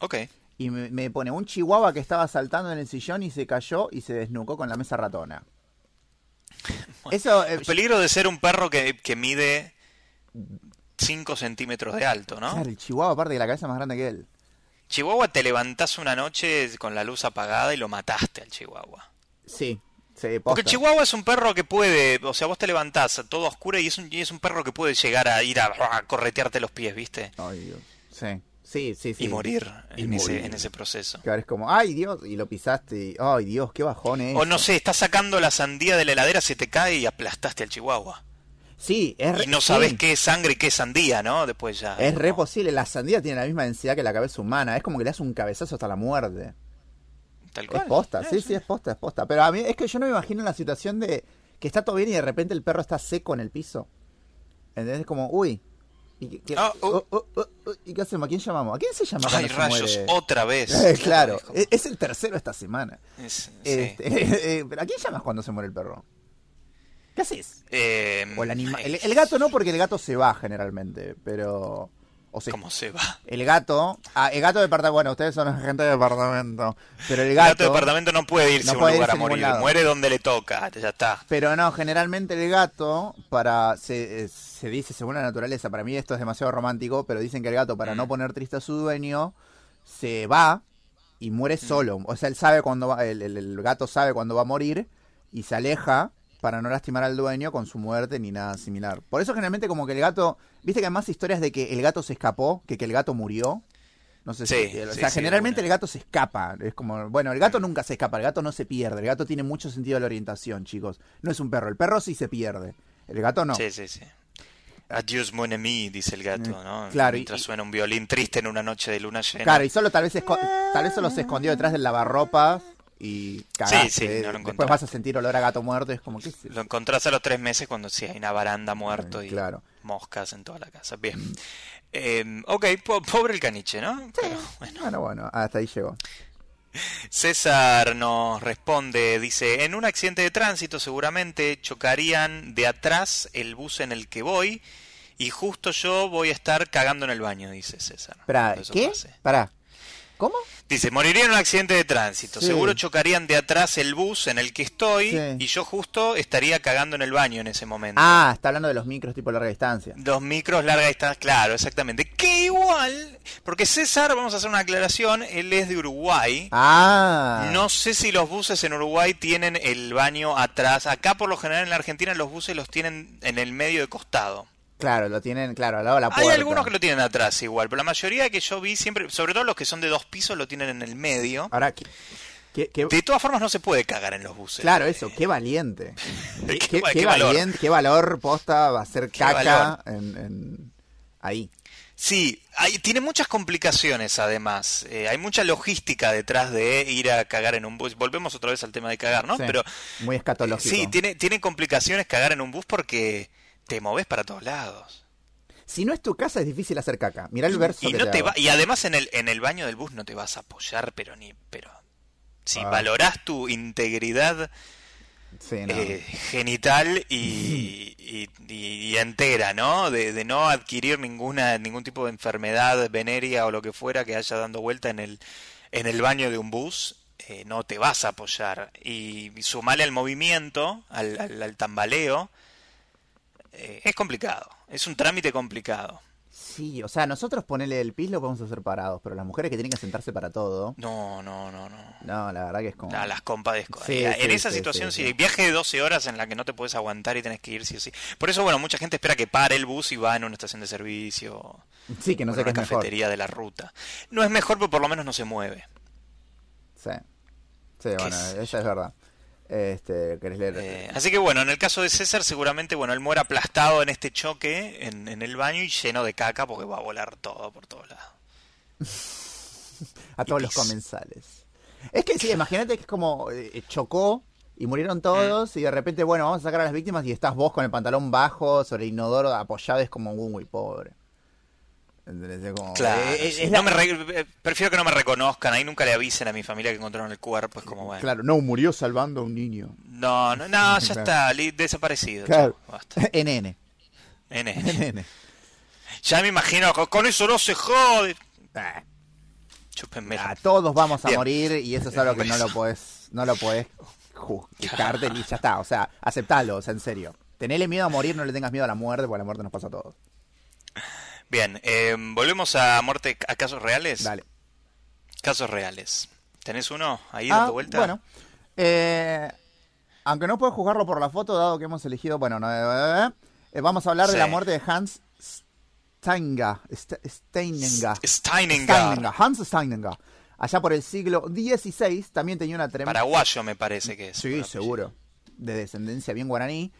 Ok. Y me, me pone un chihuahua que estaba saltando en el sillón y se cayó y se desnucó con la mesa ratona. Eso, eh, El peligro de ser un perro que, que mide 5 centímetros de alto, ¿no? claro, el chihuahua aparte de la cabeza es más grande que él. Chihuahua te levantás una noche con la luz apagada y lo mataste al chihuahua. Sí, sí, Porque chihuahua es un perro que puede, o sea, vos te levantás a todo oscuro y es un, y es un perro que puede llegar a ir a, a corretearte los pies, ¿viste? Ay, Dios. Sí, sí, sí. sí. Y morir, Y en, morir. Ese, en ese proceso. Ahora es como, ay, Dios, y lo pisaste y, ay, Dios, qué bajón es. O no sé, estás sacando la sandía de la heladera, se te cae y aplastaste al chihuahua. Sí, es re, Y no sabes sí. qué es sangre y qué es sandía, ¿no? Después ya. Es re posible. La sandía tiene la misma densidad que la cabeza humana. Es como que le hace un cabezazo hasta la muerte. Tal Es cual. posta, Eh, sí, sí, es posta, es posta. Pero a mí es que yo no me imagino la situación de que está todo bien y de repente el perro está seco en el piso. ¿Entendés? Es como, uy. ¿Y qué, qué- Ah, oh, oh, oh, ¿y qué hacemos? ¿A quién llamamos? ¿A quién se llama Ay, rayos, muere? otra vez. Eh, claro, Es como- es, el tercero esta semana. es- sí. Este, eh, ¿pero ¿A quién llamas cuando se muere el perro? ¿Qué haces? Eh, O el animal. El, el gato no, porque el gato se va generalmente, pero. O ¿Cómo se va? El gato. Ah, el gato de departamento. Bueno, ustedes son gente de departamento. Pero el El gato. gato de departamento no puede irse no a un puede lugar a morir. Muere donde le toca. Ya está. Pero no, generalmente el gato, para. Se, eh, se dice según la naturaleza, para mí esto es demasiado romántico, pero dicen que el gato, para Mm. no poner triste a su dueño, se va y muere Mm. solo. O sea, él sabe cuando va. El, el- el gato sabe cuándo va a morir y se aleja para no lastimar al dueño con su muerte ni nada similar. Por eso generalmente como que el gato, viste que hay más historias de que el gato se escapó que que el gato murió. No sé Sí, si, o sí, sea, sí, generalmente el gato se escapa, es como, bueno, el gato nunca se escapa, el gato no se pierde, el gato tiene mucho sentido de la orientación, chicos. No es un perro, el perro sí se pierde, el gato no. Sí, sí, sí. Adiós, mon ami, dice el gato, Mm, ¿no? claro, Mientras y- suena un violín triste en una noche de luna llena. Claro, y solo tal vez tal vez solo se escondió detrás del lavarropas y cagaste. Sí, sí, no lo Después vas a sentir olor a gato muerto, es como que Lo encontrás a los tres meses cuando sí hay una baranda muerto y Claro. moscas en toda la casa. Bien. Eh, ok, po- pobre el caniche, ¿no? Pero, bueno. Bueno, bueno, hasta ahí llegó. César nos responde, dice, en un accidente de tránsito seguramente chocarían de atrás el bus en el que voy y justo yo voy a estar cagando en el baño, dice César. Eso ¿qué? pase. Pará. ¿Cómo? Dice, moriría en un accidente de tránsito. Sí. Seguro chocarían de atrás el bus en el que estoy Sí. y yo justo estaría cagando en el baño en ese momento. Ah, está hablando de los micros tipo larga distancia. Dos micros larga distancia, claro, exactamente. Que igual, porque César, vamos a hacer una aclaración, él es de Uruguay. Ah. No sé si los buses en Uruguay tienen el baño atrás. Acá por lo general en la Argentina los buses los tienen en el medio de costado. Claro, lo tienen, claro, al lado de la Hay puerta. algunos que lo tienen atrás igual, pero la mayoría que yo vi siempre, sobre todo los que son de dos pisos, lo tienen en el medio. Ahora, ¿qué, qué- qué- De todas formas no se puede cagar en los buses. claro, eso, qué valiente. Qué valiente, qué valor posta va a ser Qué caca en, en- ahí. Sí, hay, tiene muchas complicaciones además. Eh, hay mucha logística detrás de ir a cagar en un bus. Volvemos otra vez al tema de cagar, ¿no? Sí, Pero muy escatológico. sí, tiene, tiene complicaciones cagar en un bus porque te moves para todos lados. Si no es tu casa es difícil hacer caca. Mirá el verso Y no te va, y además en el, en el baño del bus no te vas a apoyar, pero ni, pero si Ah. valorás tu integridad Sí, no. eh, genital y, y- entera, ¿no? De, de no adquirir ninguna ningún tipo de enfermedad venérea o lo que fuera que haya dando vuelta en el en el baño de un bus, eh, no te vas a apoyar y, y sumarle al movimiento, al, al- al tambaleo, es complicado, es un trámite complicado. Sí, o sea, nosotros ponerle el pis lo podemos hacer parados, pero las mujeres que tienen que sentarse para todo. No, no, no, no. No, la verdad que es como. Ah, las compadezco. Sí, en esa sí, situación, sí. viaje de 12 horas en la que no te puedes aguantar y tenés que ir sí o sí. Por eso, bueno, mucha gente espera que pare el bus y va en una estación de servicio Sí, que no sé en qué una es mejor. cafetería de la ruta. No es mejor, pero por lo menos no se mueve. Sí. Sí, bueno, esa es verdad. Este, ¿querés leer? Eh, así que bueno, en el caso de César, seguramente, bueno, él muere aplastado en este choque en, en el baño y lleno de caca porque va a volar todo por todos lados. a todos los pis. comensales. Es que sí, imagínate que es como eh, chocó y murieron todos y de repente, bueno, vamos a sacar a las víctimas y estás vos con el pantalón bajo sobre el inodoro apoyado, es como muy pobre. Es como- Claro, eh, eh, sí. es No la- me re- eh, prefiero que no me reconozcan, ahí nunca le avisen a mi familia que encontraron el cuerpo, es como bueno. Claro, no, murió salvando a un niño. No, no, no, ya Claro. está, desaparecido. Claro. NN. Nene. NN. Ya me imagino, con- eso no se jode. Ah, ah, todos vamos a Bien. morir y eso es algo que no lo podés, no lo podés juzgarte y ya está. O sea, aceptalo, o sea, en serio. Tenele miedo a morir, no le tengas miedo a la muerte, porque la muerte nos pasa a todos. Bien, eh, volvemos a muerte, a casos reales. Dale. Casos reales. ¿Tenés uno ahí Ah, dando vuelta? Bueno, eh, aunque no puedo juzgarlo por la foto, dado que hemos elegido, bueno, no, eh, eh, vamos a hablar de la muerte de Hans Steininger. Ste- Steininger. Steininger. Steininger, Hans Steininger. Allá por el siglo XVI también tenía una tremenda... Paraguayo me parece que es. Sí, seguro. De descendencia bien guaraní.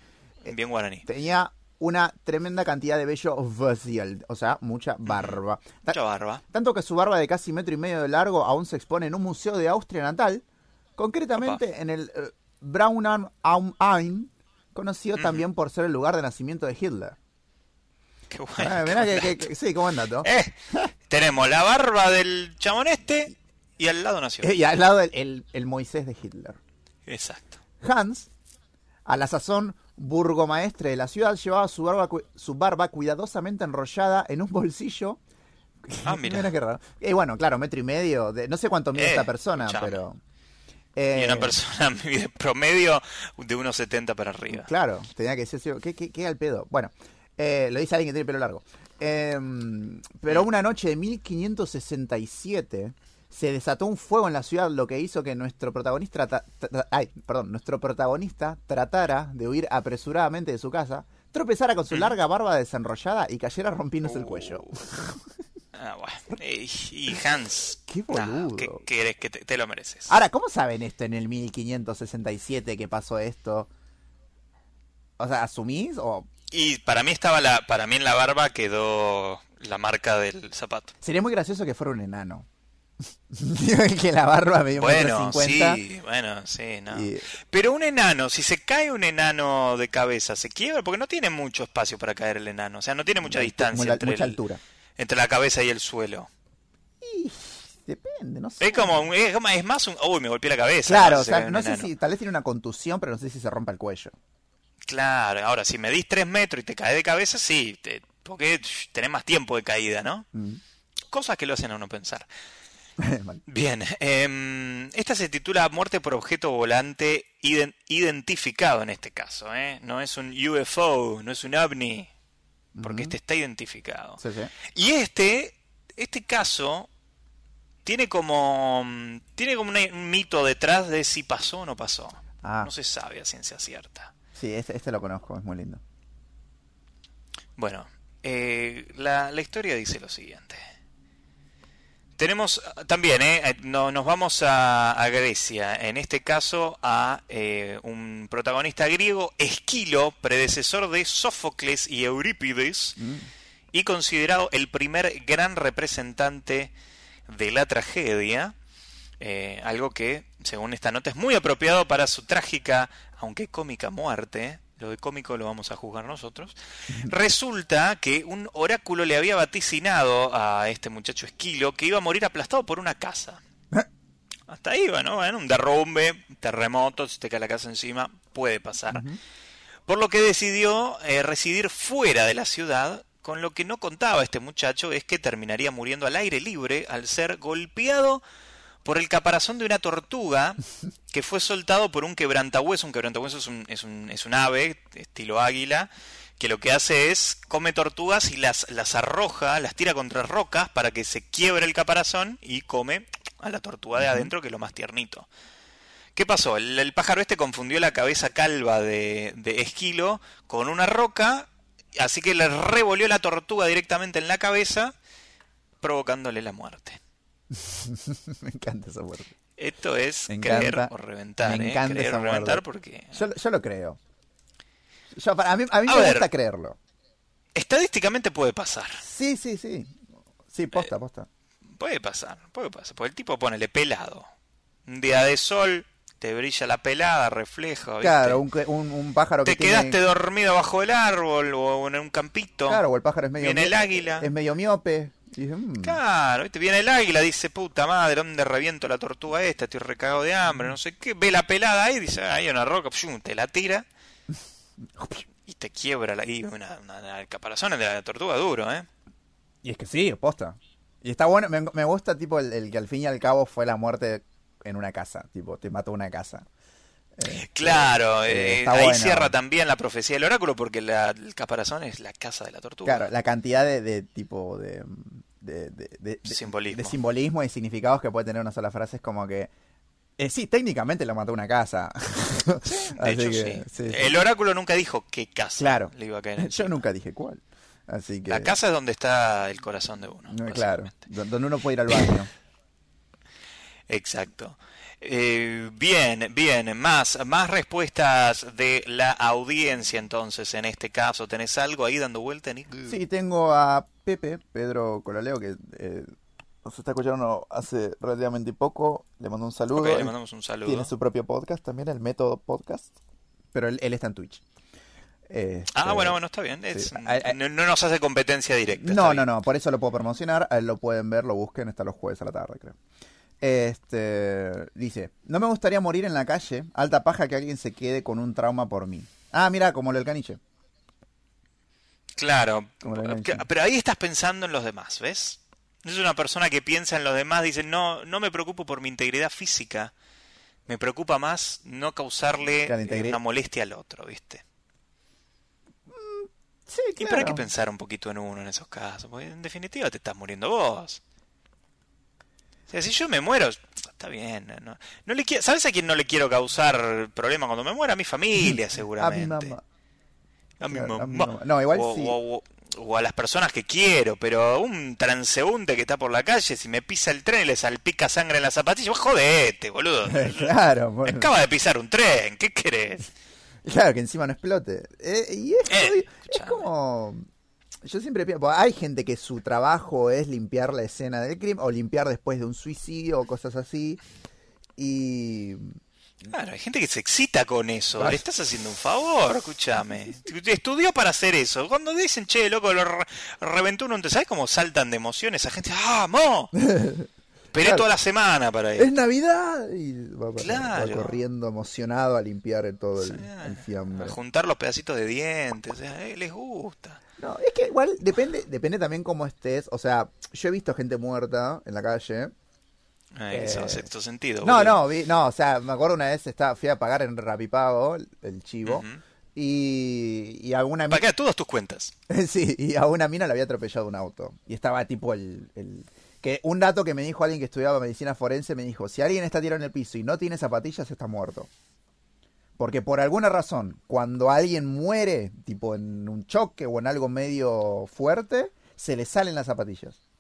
Bien guaraní. Tenía una tremenda cantidad de vello facial, o sea, mucha barba. Mucha barba. Tanto que su barba de casi metro y medio de largo aún se expone en un museo de Austria natal, concretamente en el eh, Braunau am Main, conocido también por ser el lugar de nacimiento de Hitler. Qué bueno. Ah, mirá que, que- que- sí, buen dato. Eh, tenemos la barba del chabón este y al lado nació. Eh, y al lado el, el- el Moisés de Hitler. Exacto. Hans, a la sazón burgomaestre de la ciudad, llevaba su barba, su barba cuidadosamente enrollada en un bolsillo. Ah, mira. qué raro. Y bueno, claro, metro y medio. de- no sé cuánto mide Eh, esta persona, pero. Y eh, una persona mide promedio de unos 70 para arriba. Claro, tenía que decir, ¿qué, qué, qué al pedo? Bueno, eh, lo dice alguien que tiene pelo largo. Eh, pero una noche de 1567 se desató un fuego en la ciudad, lo que hizo que nuestro protagonista, tra- tra- ay, perdón, nuestro protagonista tratara de huir apresuradamente de su casa, tropezara con su larga barba desenrollada y cayera rompiéndose el cuello. Ah, bueno. Y, Hans. Qué nah, boludo. ¿qué querés que te, te lo mereces? Ahora, ¿cómo saben esto en el 1567 que pasó esto? O sea, ¿asumís o Y para mí estaba la, para mí en la barba quedó la marca del zapato. Sería muy gracioso que fuera un enano. que la barba me dio Bueno, cincuenta. sí, bueno, sí, no. Y- Pero un enano, si se cae un enano de cabeza, se quiebra porque no tiene mucho espacio para caer el enano, o sea, no tiene mucha distancia la- entre, mucha el- altura. entre la cabeza y el suelo. Y depende, no sé. Es como, es, es más un, uy, me golpeé la cabeza. Claro, o Se sea, no sé enano. si tal vez tiene una contusión, pero no sé si se rompa el cuello. Claro, ahora si medís 3 metros y te caes de cabeza, sí, te- porque tenés más tiempo de caída, ¿no? Mm. Cosas que lo hacen a uno pensar. Bien, em, esta se titula Muerte por objeto volante iden- identificado en este caso, ¿eh? No es un UFO, no es un ovni, porque este está identificado. Sí, sí. Y este, este caso tiene como, mm, tiene como un mito detrás de si pasó o no pasó. Ah. No se sabe a ciencia cierta. Sí, este, este lo conozco, es muy lindo. Bueno, eh, la, la historia dice lo siguiente. Tenemos también, eh, no, nos vamos a, a Grecia, en este caso a eh, un protagonista griego, Esquilo, predecesor de Sófocles y Eurípides, y considerado el primer gran representante de la tragedia, eh, algo que, según esta nota, es muy apropiado para su trágica, aunque cómica muerte. Lo de cómico lo vamos a juzgar nosotros. Resulta que un oráculo le había vaticinado a este muchacho Esquilo que iba a morir aplastado por una casa. Hasta ahí va, ¿no? Bueno, un derrumbe, terremoto, si te cae la casa encima, puede pasar. Por lo que decidió eh, residir fuera de la ciudad, con lo que no contaba este muchacho es que terminaría muriendo al aire libre al ser golpeado por el caparazón de una tortuga que fue soltado por un quebrantahueso. Un quebrantahueso es un, es un, es un ave, estilo águila, que lo que hace es come tortugas y las, las arroja, las tira contra rocas para que se quiebre el caparazón y come a la tortuga de adentro, que es lo más tiernito. ¿Qué pasó? El, el pájaro este confundió la cabeza calva de, de Esquilo con una roca, así que le revolvió la tortuga directamente en la cabeza, provocándole la muerte. me encanta esa muerte. Esto es Me creer encanta- o reventar, me ¿eh? encanta Creer esa o reventar muerte. porque... Yo, yo lo creo. Yo, para- a mí, a mí A me ver. gusta creerlo. Estadísticamente puede pasar. Sí, sí, sí. Sí, posta, posta. Puede pasar, puede pasar. Porque el tipo ponele pelado. Un día de sol, te brilla la pelada, refleja. ¿viste? Claro, un, que- un, un pájaro que te quedaste tiene... dormido bajo el árbol o en un campito. Claro, o el pájaro es medio... Viene el águila. Es medio miope. Y dice, mm, Claro, ¿viste? viene el águila, dice, puta madre, ¿dónde reviento la tortuga esta? Estoy recagado de hambre, no sé qué. Ve la pelada ahí, dice, "Ah, hay una roca, pshum, te la tira y te quiebra la, y una, caparazón de la tortuga duro, ¿eh? Y es que sí, posta. Y está bueno, me, me gusta tipo el, el que al fin y al cabo fue la muerte en una casa, tipo, te mató una casa. Eh, Claro, eh, eh, ahí bueno. cierra también la profecía del oráculo porque la- el caparazón es la casa de la tortuga. Claro, la cantidad de, de tipo de, Simbolismo. de simbolismo y significados que puede tener una sola frase es como que eh, sí, técnicamente lo mató una casa. De hecho, que, sí. El oráculo nunca dijo qué casa Claro. le iba a caer Yo nunca dije cuál. Así que La casa es donde está el corazón de uno. no, claro, donde uno puede ir al baño. Exacto. Eh, bien, bien, más, más respuestas de la audiencia entonces en este caso. ¿Tenés algo ahí dando vuelta, Nick? Sí, tengo a Pepe, Pedro Colaleo, que eh, nos está escuchando hace relativamente poco. Le mando un saludo. Le mandamos un saludo. Tiene su propio podcast también, el Método Podcast. Pero él, él está en Twitch. Este, Ah, bueno, bueno, está bien. Es- sí. No, no nos hace competencia directa. No, no, no, por eso lo puedo promocionar. A él lo pueden ver, lo busquen, está los jueves a la tarde, creo. Este dice: No me gustaría morir en la calle. Alta paja que alguien se quede con un trauma por mí. Ah, mira, como lo del caniche. Claro, pero ahí estás pensando en los demás, ¿ves? Es una persona que piensa en los demás, dice, no, no me preocupo por mi integridad física, me preocupa más no causarle Claro, una molestia al otro, ¿viste? Sí, Y pero hay que pensar un poquito en uno en esos casos, porque en definitiva te estás muriendo vos. Sea, si yo me muero, está bien. No, no le quiero, ¿Sabes a quién no le quiero causar problema cuando me muera? A mi familia, A seguramente. mi mamá. A mi Claro, a mi mamá. mamá. No, igual o, sí. o- o- o a las personas que quiero, pero un transeúnte que está por la calle, si me pisa el tren y le salpica sangre en la zapatilla, vos jodete, boludo. claro, Me bueno. acaba de pisar un tren, ¿qué querés? claro, que encima no explote. Eh, y es, Eh, es como. Yo siempre pienso. Hay gente que su trabajo es limpiar la escena del crimen o limpiar después de un suicidio o cosas así. Y. Claro, hay gente que se excita con eso. Le estás haciendo un favor, escúchame. Estudió para hacer eso. Cuando dicen, che, loco, lo re- reventó uno, ¿sabes cómo saltan de emoción esa gente? ¡Ah, mo! Esperé Claro. toda la semana para ir. ¡Es Navidad! Y va, Claro. corriendo emocionado a limpiar todo el, fiambre. a juntar los pedacitos de dientes, o sea, eh, les gusta. No, es que igual depende, depende también cómo estés. O sea, yo he visto gente muerta en la calle. Eh, eso no hace todo sentido. No, boludo. no, vi- no, o sea, me acuerdo una vez estaba, fui a pagar en Rapipago el, chivo y, y a una mina, todas tus cuentas. sí, y a una mina le había atropellado un auto y estaba tipo el, el- que un dato que me dijo alguien que estudiaba medicina forense me dijo, si alguien está tirado en el piso y no tiene zapatillas está muerto. Porque por alguna razón, cuando alguien muere, tipo en un choque o en algo medio fuerte, se le salen las zapatillas.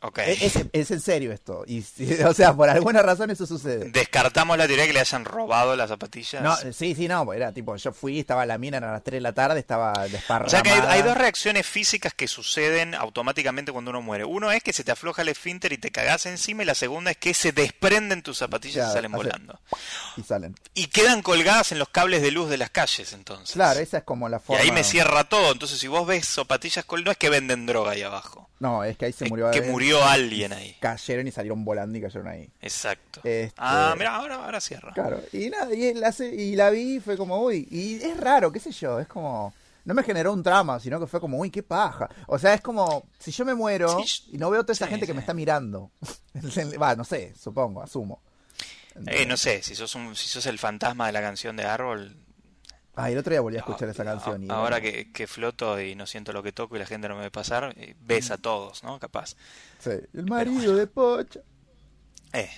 Ok. Es, es- en serio esto. Y, o sea, por alguna razón eso sucede. Descartamos la teoría que le hayan robado las zapatillas. No, sí, sí, no, era tipo, yo fui, estaba la mina a las 3 de la tarde, estaba desparramada. O sea que hay, hay dos reacciones físicas que suceden automáticamente cuando uno muere. Uno es que se te afloja el esfínter y te cagás encima, y la segunda es que se desprenden tus zapatillas Claro, y salen volando. Y salen. Y quedan colgadas en los cables de luz de las calles, entonces. Claro, esa es como la Y forma. ahí me cierra todo. Entonces, si vos ves zapatillas colgadas, no es que venden droga ahí abajo. No, es que ahí se Es murió que adentro, murió alguien ahí. Cayeron y salieron volando y cayeron ahí. Exacto. Este- Ah, mira, ahora, ahora cierra. Claro, y nada, y, hace- y la vi y fue como, uy, y es raro, qué sé yo, es como, no me generó un trama, sino que fue como, uy, qué paja. O sea, es como, si yo me muero Sí, y no veo toda esa sí, gente que me está mirando, va, no sé, supongo, asumo. Eh, no sé, si sos, un, si sos el fantasma de la canción de Árbol. Ay, el otro día volví a escuchar esa canción y... ahora bueno, que, que floto y no siento lo que toco y la gente no me ve pasar, eh, ves a todos, ¿no? Capaz. Sí, el marido de Pocha. Eh.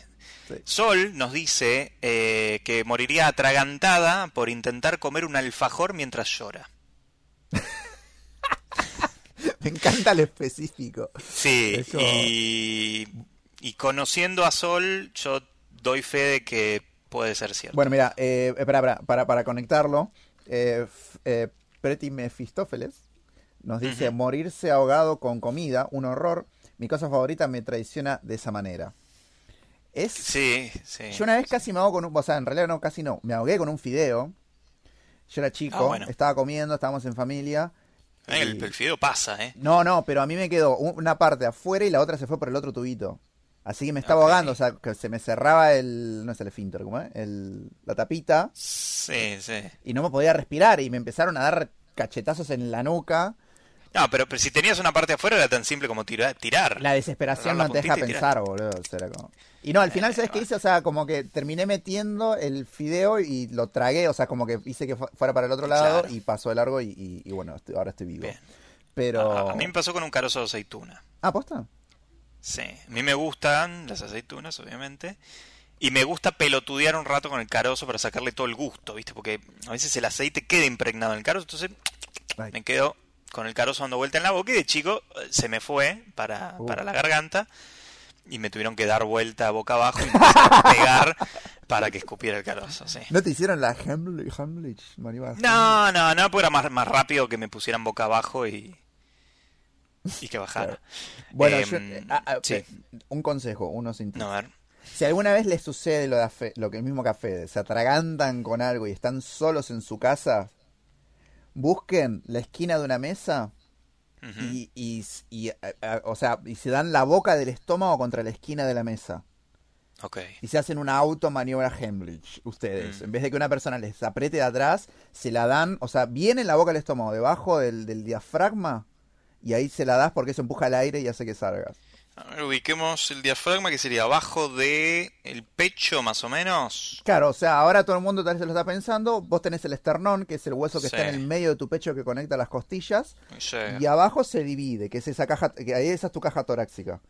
Sí. Sol nos dice eh, que moriría atragantada por intentar comer un alfajor mientras llora. Me encanta lo específico. Sí, Eso- y, y conociendo a Sol, yo doy fe de que puede ser cierto. Bueno, mira, eh, espera, espera, para, para conectarlo, eh, eh, Preti Mefistófeles nos dice, morirse ahogado con comida, un horror. Mi cosa favorita me traiciona de esa manera. Es... sí, sí. Yo una vez casi me ahogo con un... O sea, en realidad no, casi no. Me ahogué con un fideo. Yo era chico, Ah, bueno. estaba comiendo, estábamos en familia. Eh, el, y- el fideo pasa, ¿eh? No, no, pero a mí me quedó un- una parte afuera y la otra se fue por el otro tubito. Así que me estaba Ok. ahogando, o sea, que se me cerraba el... No es el esfínter, ¿cómo es? El, la tapita Sí, sí. y no me podía respirar y me empezaron a dar cachetazos en la nuca. No, pero, pero si tenías una parte afuera era tan simple como tirar. tirar. La desesperación la no te deja pensar, boludo. o sea, era como- Y no, al final, ¿sabes qué hice? O sea, como que terminé metiendo el fideo y lo tragué, o sea, como que hice que fu- fuera para el otro lado Claro. y pasó de largo y, y- y bueno, estoy- ahora estoy vivo. Bien. Pero... A, a mí me pasó con un carozo de aceituna. Ah, ¿posta? Sí, a mí me gustan las aceitunas, obviamente. Y me gusta pelotudear un rato con el carozo para sacarle todo el gusto, ¿viste? Porque a veces el aceite queda impregnado en el carozo, entonces me quedo con el carozo dando vuelta en la boca y de chico eh, se me fue para, Uh. para la garganta. y me tuvieron que dar vuelta boca abajo y pegar para que escupiera el carozo, sí. ¿No te hicieron la Hemlich, Hemlich No, no, no, porque era más, más rápido que me pusieran boca abajo y, y que bajara. Bueno, em, ah, ah, un consejo, uno No, a ver. Si alguna vez les sucede lo, de lo que el mismo café, se atragantan con algo y están solos en su casa, busquen la esquina de una mesa y, y, o sea, y se dan la boca del estómago contra la esquina de la mesa. Okay. Y se hacen una automaniobra Hemlich, ustedes. Mm. En vez de que una persona les apriete de atrás, se la dan, o sea, viene en la boca del estómago, debajo del, del diafragma, y ahí se la das porque eso empuja el aire y hace que salgas. A ver, ubiquemos el diafragma que sería abajo de el pecho más o menos. Claro, o sea, ahora todo el mundo tal vez se lo está pensando. Vos tenés el esternón, que es el hueso que está en el medio de tu pecho que conecta las costillas. Y abajo se divide, que es esa caja, que ahí esa es tu caja torácica.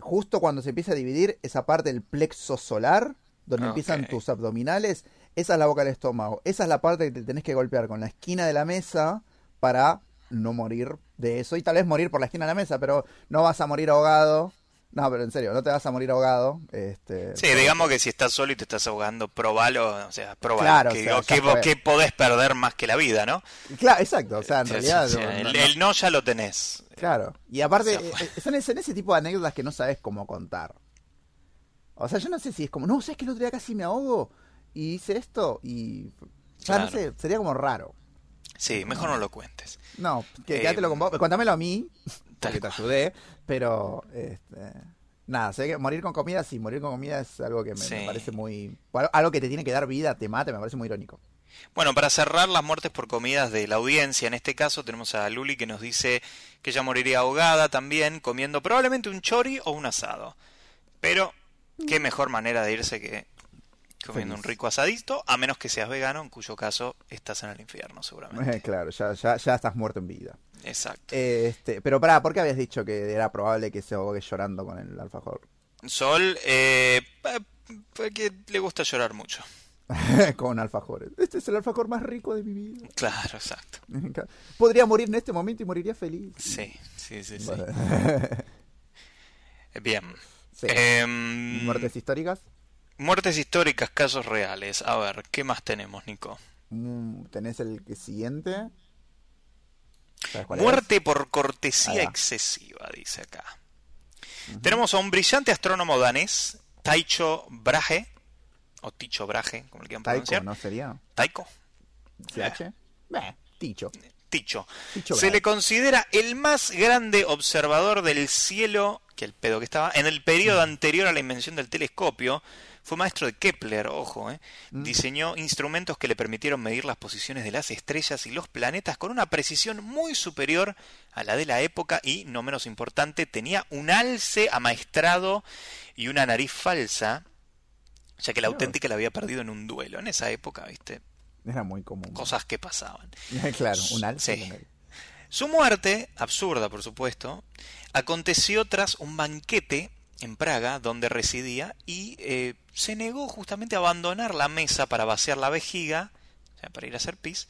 justo cuando se empieza a dividir esa parte del plexo solar, donde empiezan tus abdominales, esa es la boca del estómago. Esa es la parte que te tenés que golpear con la esquina de la mesa para no morir de eso y tal vez morir por la esquina de la mesa, pero no vas a morir ahogado. No, pero en serio, no te vas a morir ahogado. Este, sí, digamos que si estás solo y te estás ahogando, probalo, o sea, probalo. que, podés perder más que la vida, ¿no? Claro, exacto, o sea, en realidad... el, no, ya lo tenés. Claro, y aparte, eh, son ese, ese tipo de anécdotas que no sabes cómo contar. O sea, yo no sé si es como, no, sabes que el otro día casi me ahogo y hice esto y... no sé, sería como raro. Sí, mejor no lo cuentes. No, que, quédatelo con vos. Cuéntamelo a mí, porque te ayudé, pero este, nada, sé que morir con comida, sí, morir con comida es algo que me, parece muy... Algo que te tiene que dar vida, te mate, me parece muy irónico. Bueno, para cerrar las muertes por comidas de la audiencia, en este caso tenemos a Luli que nos dice que ella moriría ahogada también comiendo probablemente un chori o un asado. Pero qué mejor manera de irse que comiendo un rico asadito, a menos que seas vegano, en cuyo caso estás en el infierno, seguramente. claro, ya, ya, ya estás muerto en vida. Exacto. Este, pero pará, ¿por qué habías dicho que era probable que se ahogue llorando con el alfajor? Sol, eh, porque le gusta llorar mucho. con alfajores. Este es el alfajor más rico de mi vida. Claro, exacto. Podría morir en este momento y moriría feliz. Sí, sí, sí, sí. Bien. Em, ¿Muertes históricas? Muertes históricas, casos reales. A ver, ¿qué más tenemos, Nico? Mm, ¿Tenés el siguiente? Muerte por cortesía excesiva, dice acá. Tenemos a un brillante astrónomo danés, Taicho Brahe, o Ticho Brahe, como le quieran pronunciar. ¿no sería? Taiko. ¿CH? Eh, Ticho. Ticho. Se le considera el más grande observador del cielo, que el pedo que estaba, en el periodo anterior a la invención del telescopio, fue maestro de Kepler, ojo, ¿eh? Mm. diseñó instrumentos que le permitieron medir las posiciones de las estrellas y los planetas con una precisión muy superior a la de la época y, no menos importante, tenía un alce amaestrado y una nariz falsa, ya que la auténtica la había perdido en un duelo. En esa época, ¿viste? Era muy común. Cosas que pasaban. claro, un alce. Su muerte, absurda por supuesto, aconteció tras un banquete en Praga, donde residía, y eh, se negó justamente a abandonar la mesa para vaciar la vejiga, o sea, para ir a hacer pis,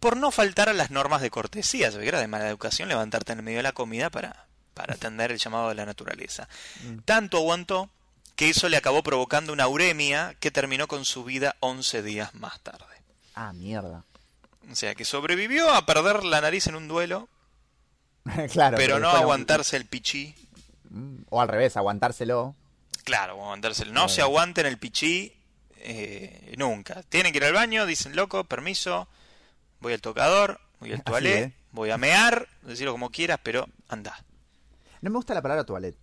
por no faltar a las normas de cortesía. Se era de mala educación levantarte en el medio de la comida para, para atender el llamado de la naturaleza. Mm. Tanto aguantó que eso le acabó provocando una uremia que terminó con su vida 11 días más tarde. Ah, mierda. O sea, que sobrevivió a perder la nariz en un duelo, claro, pero, no aguantarse el pichí o al revés, aguantárselo. Claro, aguantárselo. No se aguanten el pichí eh, nunca. Tienen que ir al baño, dicen loco, permiso, voy al tocador, voy al toilet, voy a mear, decirlo como quieras, pero anda. No me gusta la palabra toilet.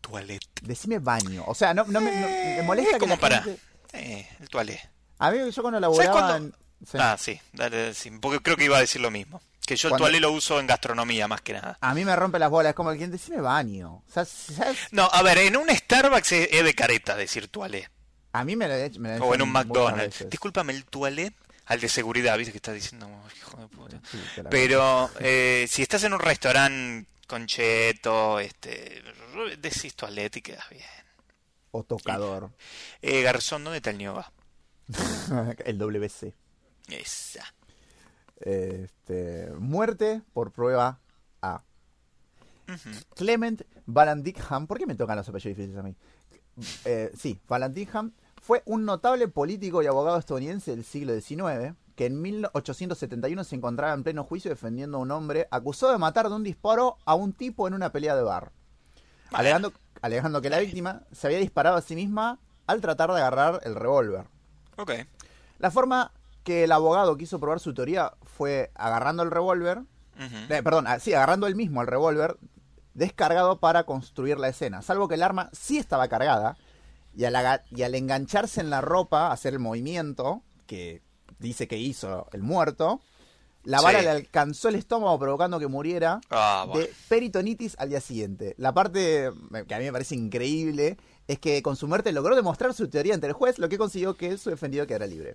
Toilet. Decime baño. O sea, no, me, me, molesta como para. Eh, el toilet. A mí yo cuando Ah, sí, dale, sí, porque creo que iba a decir lo mismo. Que yo el toalé lo uso en gastronomía más que nada. A mí me rompe las bolas, es como el quien decime baño. No, a ver, en un Starbucks es de careta decir toalé. A mí me lo, me O en un McDonald's. Discúlpame, el toilet al de seguridad, ¿viste? Que está diciendo, hijo de puta. Pero eh, si estás en un restaurante con cheto, este, decís toilet y quedas bien. O tocador. Eh, garzón, ¿dónde está el ñoga? el WC. Esa. Este, muerte por prueba A. Clement Vallandigham, ¿por qué me tocan los apellidos difíciles a mí? Eh, sí, Vallandigham fue un notable político y abogado estadounidense del siglo XIX que en 1871 se encontraba en pleno juicio defendiendo a un hombre acusado de matar de un disparo a un tipo en una pelea de bar, alegando, alegando que la víctima se había disparado a sí misma al tratar de agarrar el revólver. Ok. La forma que el abogado quiso probar su teoría fue agarrando el revólver, eh, perdón, ah, sí, agarrando él mismo el revólver descargado para construir la escena, salvo que el arma sí estaba cargada y al, aga- y al engancharse en la ropa, hacer el movimiento que dice que hizo el muerto, la Sí. bala le alcanzó el estómago provocando que muriera Ah, bueno. de peritonitis al día siguiente. La parte que a mí me parece increíble es que con su muerte logró demostrar su teoría ante el juez, lo que consiguió que su defendido quedara libre.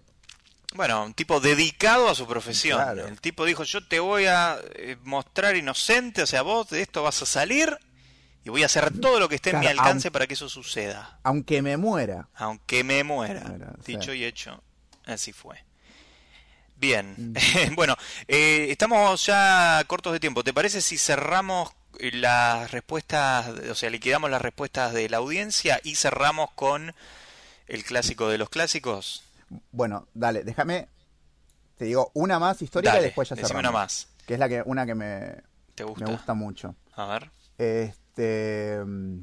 Bueno, un tipo dedicado a su profesión. Claro. El tipo dijo, yo te voy a eh, mostrar inocente, o sea, vos de esto vas a salir y voy a hacer todo lo que esté en mi alcance aun- para que eso suceda. Aunque me muera. Aunque me muera. Sí. Dicho y hecho, así fue. Bien, Mm. bueno, eh, estamos ya cortos de tiempo. ¿Te parece si cerramos eh, las respuestas, o sea, liquidamos las respuestas de la audiencia y cerramos con el clásico de los clásicos? Bueno, dale, déjame. Te digo una más histórica Dale, y después ya cerramos. una más. Que es la que, una que me, ¿Te gusta? me gusta mucho. A ver. Este. mm,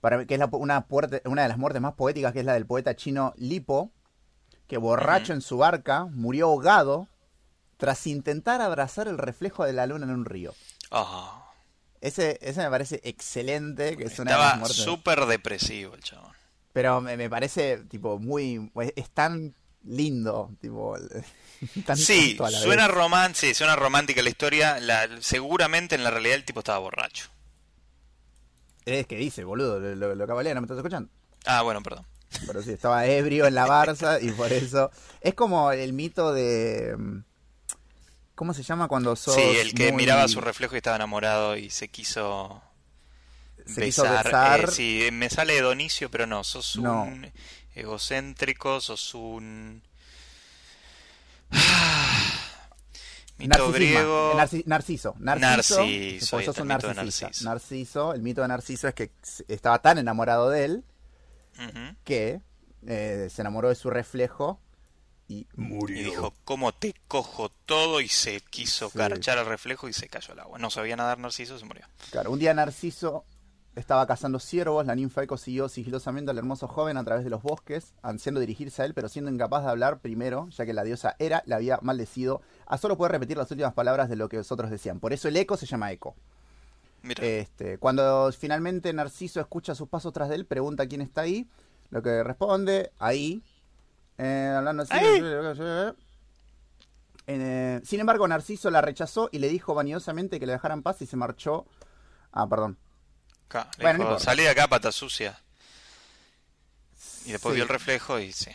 Para mí, que es la- una, puerte- una de las muertes más poéticas, que es la del poeta chino Lipo, que borracho en su barca murió ahogado tras intentar abrazar el reflejo de la luna en un río. Ah, Ese, ese me parece excelente, que es estaba súper depresivo el chabón. Pero me, me parece, tipo, muy. Es, tan lindo, tipo. tan Sí, tonto a la suena román- sí, suena romántica la historia. La, seguramente en la realidad el tipo estaba borracho. Es que dice, boludo, lo, lo, cabalea, ¿no me estás escuchando? Ah, bueno, perdón. Pero sí, estaba ebrio en la Barça y por eso. Es como el mito de. mm, ¿Cómo se llama cuando sos. sí, el que muy- miraba su reflejo y estaba enamorado y se quiso Se quiso besar. besar. Eh, sí, me sale Donicio, pero no, sos un No. egocéntrico, sos un... Mito griego. Narci- Narciso. Narciso. Narciso, sos un el mito de narcisista. Narciso. Narciso. El mito de Narciso es que estaba tan enamorado de él que eh, se enamoró de su reflejo y murió. Y dijo, ¿cómo te cojo todo? Y se quiso Sí. carchar al reflejo y se cayó al agua. No sabía nadar Narciso, se murió. Claro, un día Narciso estaba cazando ciervos, la ninfa Eco siguió sigilosamente al hermoso joven a través de los bosques, ansiando dirigirse a él, pero siendo incapaz de hablar primero, ya que la diosa Hera le había maldecido a solo poder repetir las últimas palabras de lo que los otros decían. Por eso el eco se llama eco. Mira, Este, cuando finalmente Narciso escucha sus pasos tras de él, pregunta quién está ahí, lo que responde, ahí, eh, hablando así. Eh, sin embargo, Narciso la rechazó y le dijo vanidosamente que le dejara en paz y se marchó. Ah, perdón. Acá, le bueno, no dijo, importa. salí de acá, pata sucia. Y después Sí. vio el reflejo y sí.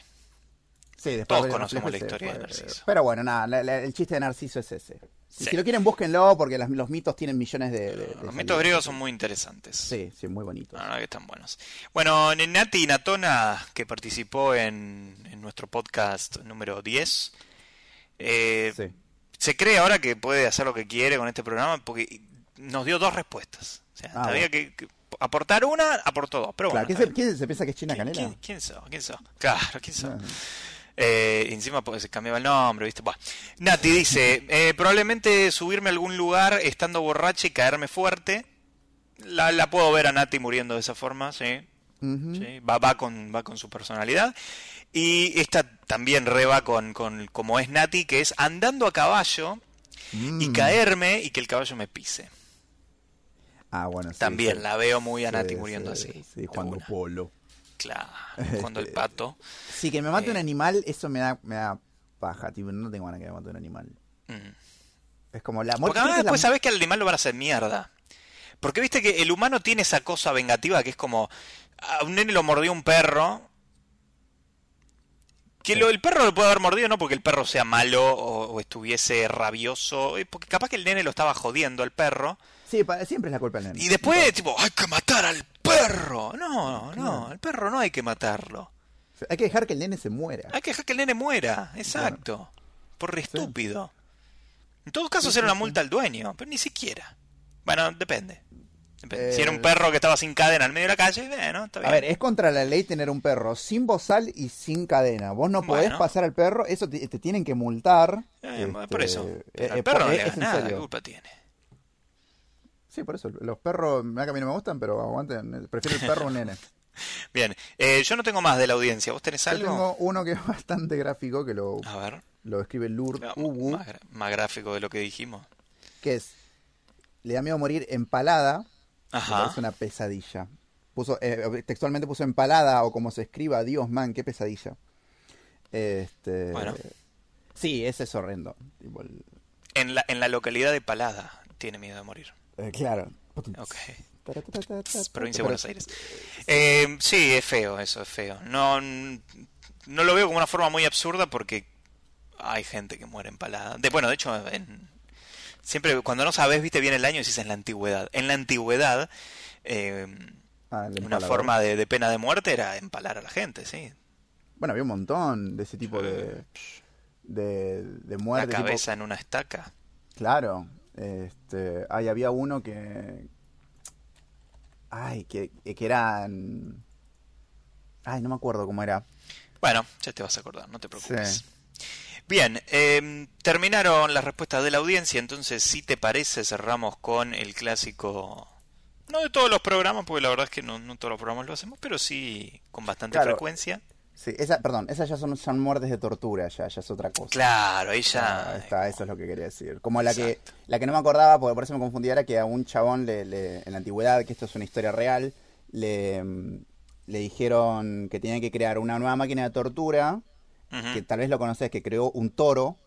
Sí, después Todos conocemos la historia de. Narciso. Pero bueno, nada, la- la- el chiste de Narciso es ese. Si, Sí. si lo quieren, búsquenlo porque las- los mitos tienen millones de. de- de Los mitos griegos son muy interesantes. Sí, sí, muy bonitos. Verdad que están buenos. Bueno, Nati Natona, que participó en, en nuestro podcast número 10, eh, Sí. se cree ahora que puede hacer lo que quiere con este programa porque nos dio dos respuestas. O sea, Ah, bueno. que, que aportar una, aportó dos. Pero Claro, bueno, ¿quién, se, bien. quién se piensa que es China ¿Quién, Canela? quién, quién sos? ¿Quién sos? Claro, ¿quién sos? Ah. Eh, encima pues, se cambiaba el nombre, ¿viste? Buah. Nati dice, eh, probablemente subirme a algún lugar estando borracha y caerme fuerte. La, la puedo ver a Nati muriendo de esa forma. Sí, va, va, con, va con su personalidad. Y esta también reba con, con como es Nati, que es andando a caballo y Mm. caerme y que el caballo me pise. Ah, bueno, sí, También sí. la veo muy a Sí, Nati muriendo sí, así. Sí, jugando polo. Claro, cuando el pato. Sí, que me mate Eh. un animal, eso me da, me da paja, tipo, no tengo ganas que me mate un animal. Mm. Es como la Porque muerte. además creo que es la- después sabes que al animal lo van a hacer mierda. Porque viste que el humano tiene esa cosa vengativa que es como a un nene lo mordió un perro. Que Sí. lo, el perro lo puede haber mordido no porque el perro sea malo o, o estuviese rabioso, eh, porque capaz que el nene lo estaba jodiendo al perro. Sí, siempre es la culpa del nene. Y después, tipo, hay que matar al perro. No, no, al perro no hay que matarlo. Hay que dejar que el nene se muera. Hay que dejar que el nene muera, exacto. Por re estúpido. En todo caso será una multa al dueño, pero ni siquiera. Bueno, depende. depende. si era un perro que estaba sin cadena en medio de la calle, bueno, está bien. A ver, es contra la ley tener un perro sin bozal y sin cadena. Vos no podés Bueno. pasar al perro, eso te, te tienen que multar. Eh, Este, por eso. eh, Pero eh, el perro no es- le es nada, ¿qué serio. culpa tiene? Sí, por eso. Los perros, mira que a mí no me gustan, pero aguanten. Prefiero el perro a un nene. Bien, eh, yo no tengo más de la audiencia. ¿Vos tenés Yo algo? tengo uno que es bastante gráfico, que lo, A ver, lo escribe Lur no, Ubu, más, más gráfico de lo que dijimos. que es, le da miedo morir empalada, Ajá. parece una pesadilla. Puso, eh, textualmente puso empalada o como se escriba, Dios man, qué pesadilla. Este, Bueno. Sí, ese es horrendo. Tipo el- En la, en la localidad de Palada tiene miedo de morir. Eh, claro. Ok. Provincia de Buenos Aires. Eh, sí, es feo, eso es feo. No, no lo veo como una forma muy absurda porque hay gente que muere empalada. De, bueno, de hecho, en- siempre cuando no sabes, viste bien el año, decís en la antigüedad. En la antigüedad, eh, Ah, una forma de, de pena de muerte era empalar a la gente, sí. Bueno, había un montón de ese tipo de, de, de La muerte. tipo- cabeza en una estaca. Claro. Este, ay, había uno que. Ay, que, que eran. Ay, no me acuerdo cómo era. Bueno, ya te vas a acordar, no te preocupes. Sí. Bien, eh, terminaron las respuestas de la audiencia, entonces si te parece cerramos con el clásico, no de todos los programas, porque la verdad es que no, no todos los programas lo hacemos, pero sí con bastante Claro. frecuencia. Sí, esa, perdón, esas ya son, son muertes de tortura, ya, ya es otra cosa. Claro, Ah, ella... está, eso es lo que quería decir. Como la que, la que no me acordaba, porque por eso me confundía, era que a un chabón le, le- en la antigüedad, que esto es una historia real, le, mm, le dijeron que tenía que crear una nueva máquina de tortura, que tal vez lo conoces, que creó un toro,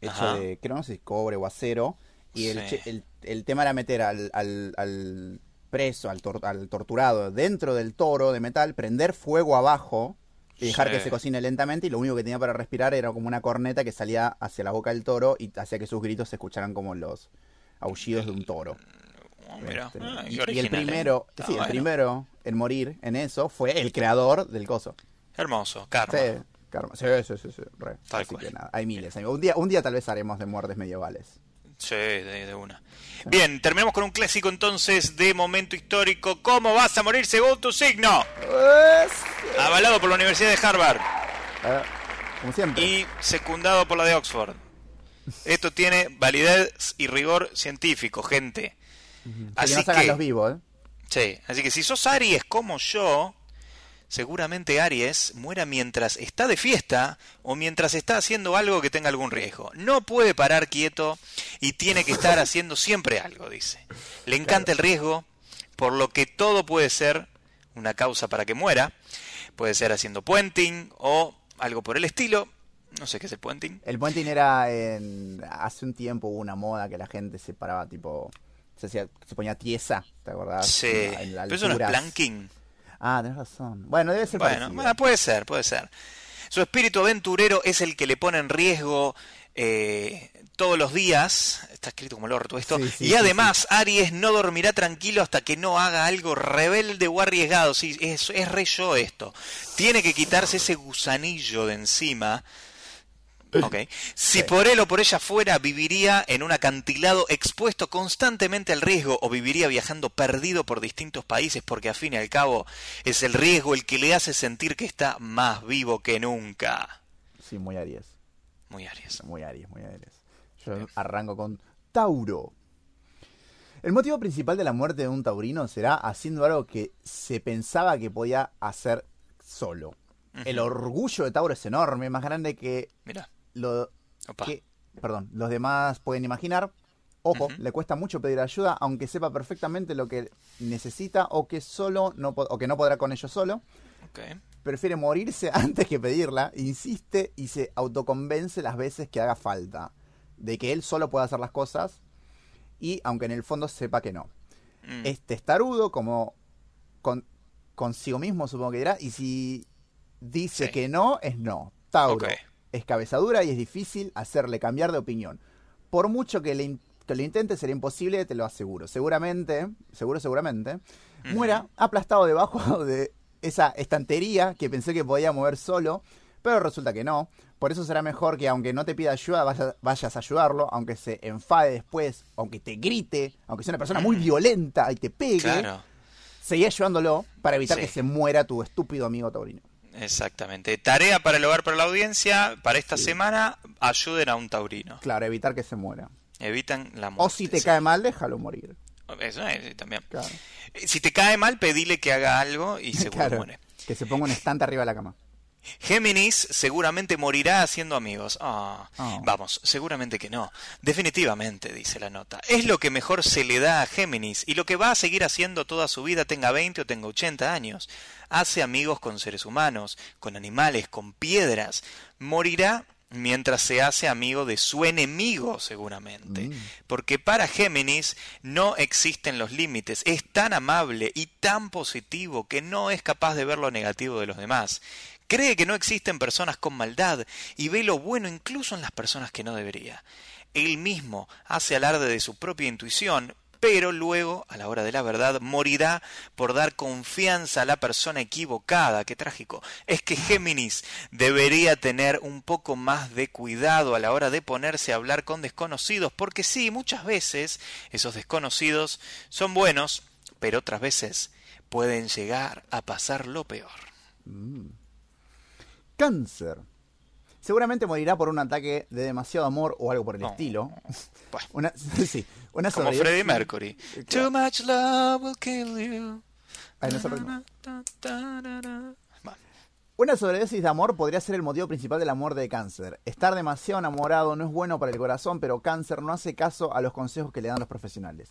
hecho Ajá. de, creo no sé si cobre o acero, y el, Sí. el, el tema era meter al, al, al preso, al, tor- al torturado, dentro del toro de metal, prender fuego abajo y dejar Sí. que se cocine lentamente, y lo único que tenía para respirar era como una corneta que salía hacia la boca del toro y hacía que sus gritos se escucharan como los aullidos de un toro. Oh, mira, Este, ah, y, el primero, ¿eh? Está sí, el primero en morir en eso fue el creador del coso. Hermoso, karma. Sí, karma. Sí, sí, sí, sí, re. Tal Así cual. que nada, hay miles. hay- Un día, un día tal vez haremos de muertes medievales. Sí, de, de una. Bien, terminamos con un clásico entonces de momento histórico. ¿Cómo vas a morir según tu signo? Avalado por la Universidad de Harvard. Como siempre. y secundado por la de Oxford. Esto tiene validez y rigor científico, gente. que Así no se hagan que, los vivos, ¿eh? sí, así que si sos Aries como yo, seguramente Aries muera mientras está de fiesta o mientras está haciendo algo que tenga algún riesgo. No puede parar quieto y tiene que estar haciendo siempre algo, dice. Le encanta el riesgo, por lo que todo puede ser una causa para que muera. Puede ser haciendo puenting o algo por el estilo. No sé qué es el puenting. El puenting era en... Hace un tiempo hubo una moda que la gente se paraba tipo... Se, hacía, se ponía tiesa, ¿te acordás? Sí, En la- en pero eso no es planking. Ah, tenés razón. Bueno, debe ser Bueno, bueno, puede ser, puede ser. Su espíritu aventurero es el que le pone en riesgo eh, todos los días. Está escrito como el orto esto. Sí, sí, y sí, además, Aries no dormirá tranquilo hasta que no haga algo rebelde o arriesgado. Sí, es, es re yo esto. Tiene que quitarse ese gusanillo de encima. Si por él o por ella fuera, viviría en un acantilado expuesto constantemente al riesgo o viviría viajando perdido por distintos países porque a fin y al cabo es el riesgo el que le hace sentir que está más vivo que nunca. Sí, muy Aries. Muy Aries. Muy Aries, muy Aries. Yo arranco con Tauro. El motivo principal de la muerte de un taurino será haciendo algo que se pensaba que podía hacer solo. El orgullo de Tauro es enorme, más grande que Mira. Lo Opa. que, perdón, los demás pueden imaginar. Ojo, le cuesta mucho pedir ayuda, aunque sepa perfectamente lo que necesita o que solo no o que no podrá con ello solo. Prefiere morirse antes que pedirla, insiste y se autoconvence las veces que haga falta de que él solo puede hacer las cosas y aunque en el fondo sepa que no. Mm. Es testarudo como con, consigo mismo supongo que dirá y si dice Sí. que no es no. Tauro Ok. Es cabezadura y es difícil hacerle cambiar de opinión. Por mucho que le, in- que lo intente será imposible, te lo aseguro. Seguramente, seguro seguramente, muera aplastado debajo de esa estantería que pensé que podía mover solo, pero resulta que no. Por eso será mejor que aunque no te pida ayuda, vaya- vayas a ayudarlo, aunque se enfade después, aunque te grite, aunque sea una persona muy violenta y te pegue, Claro, seguí ayudándolo para evitar Sí. que se muera tu estúpido amigo taurino. Exactamente. Tarea para el hogar, para la audiencia, para esta semana, ayuden a un taurino. Claro, evitar que se muera. Evitan la muerte. O si te sí. cae mal, déjalo morir. Eso es, también. Claro. Si te cae mal, pedile que haga algo y seguro Claro, muere. que se ponga un estante arriba de la cama. Géminis seguramente morirá haciendo amigos. Ah, Oh. Vamos, seguramente que no. Definitivamente, dice la nota. Es lo que mejor se le da a Géminis y lo que va a seguir haciendo toda su vida, tenga 20 o tenga 80 años. Hace amigos con seres humanos, con animales, con piedras. Morirá mientras se hace amigo de su enemigo, seguramente. Porque para Géminis no existen los límites. Es tan amable y tan positivo que no es capaz de ver lo negativo de los demás. Cree que no existen personas con maldad y ve lo bueno incluso en las personas que no debería. Él mismo hace alarde de su propia intuición, pero luego, a la hora de la verdad, morirá por dar confianza a la persona equivocada. Qué trágico. Es que Géminis debería tener un poco más de cuidado a la hora de ponerse a hablar con desconocidos, porque sí, muchas veces esos desconocidos son buenos, pero otras veces pueden llegar a pasar lo peor. Cáncer. Seguramente morirá por un ataque de demasiado amor o algo por el No. estilo. Bueno, Una, sí, una como Freddie Mercury. Too much love will kill you. Ay, no Una sobredosis de amor podría ser el motivo principal del amor de cáncer. Estar demasiado enamorado no es bueno para el corazón, pero cáncer no hace caso a los consejos que le dan los profesionales.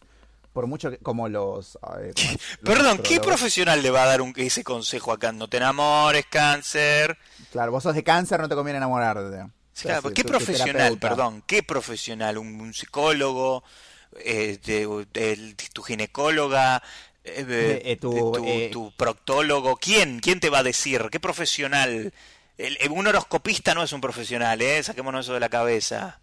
Por mucho que, como los... eh, como los Perdón, ¿qué profesional le va a dar un, ese consejo acá? No te enamores, cáncer. Claro, vos sos de cáncer, no te conviene enamorarte. Claro, O sea, ¿Qué tu- profesional, perdón? ¿Qué profesional? ¿Un, un psicólogo? Eh, de- ¿Tu ginecóloga? Eh, Eh, tu, tu, eh, tu proctólogo? ¿Quién? ¿Quién te va a decir? ¿Qué profesional? El- el- un horoscopista no es un profesional, ¿eh? Saquémonos eso de la cabeza.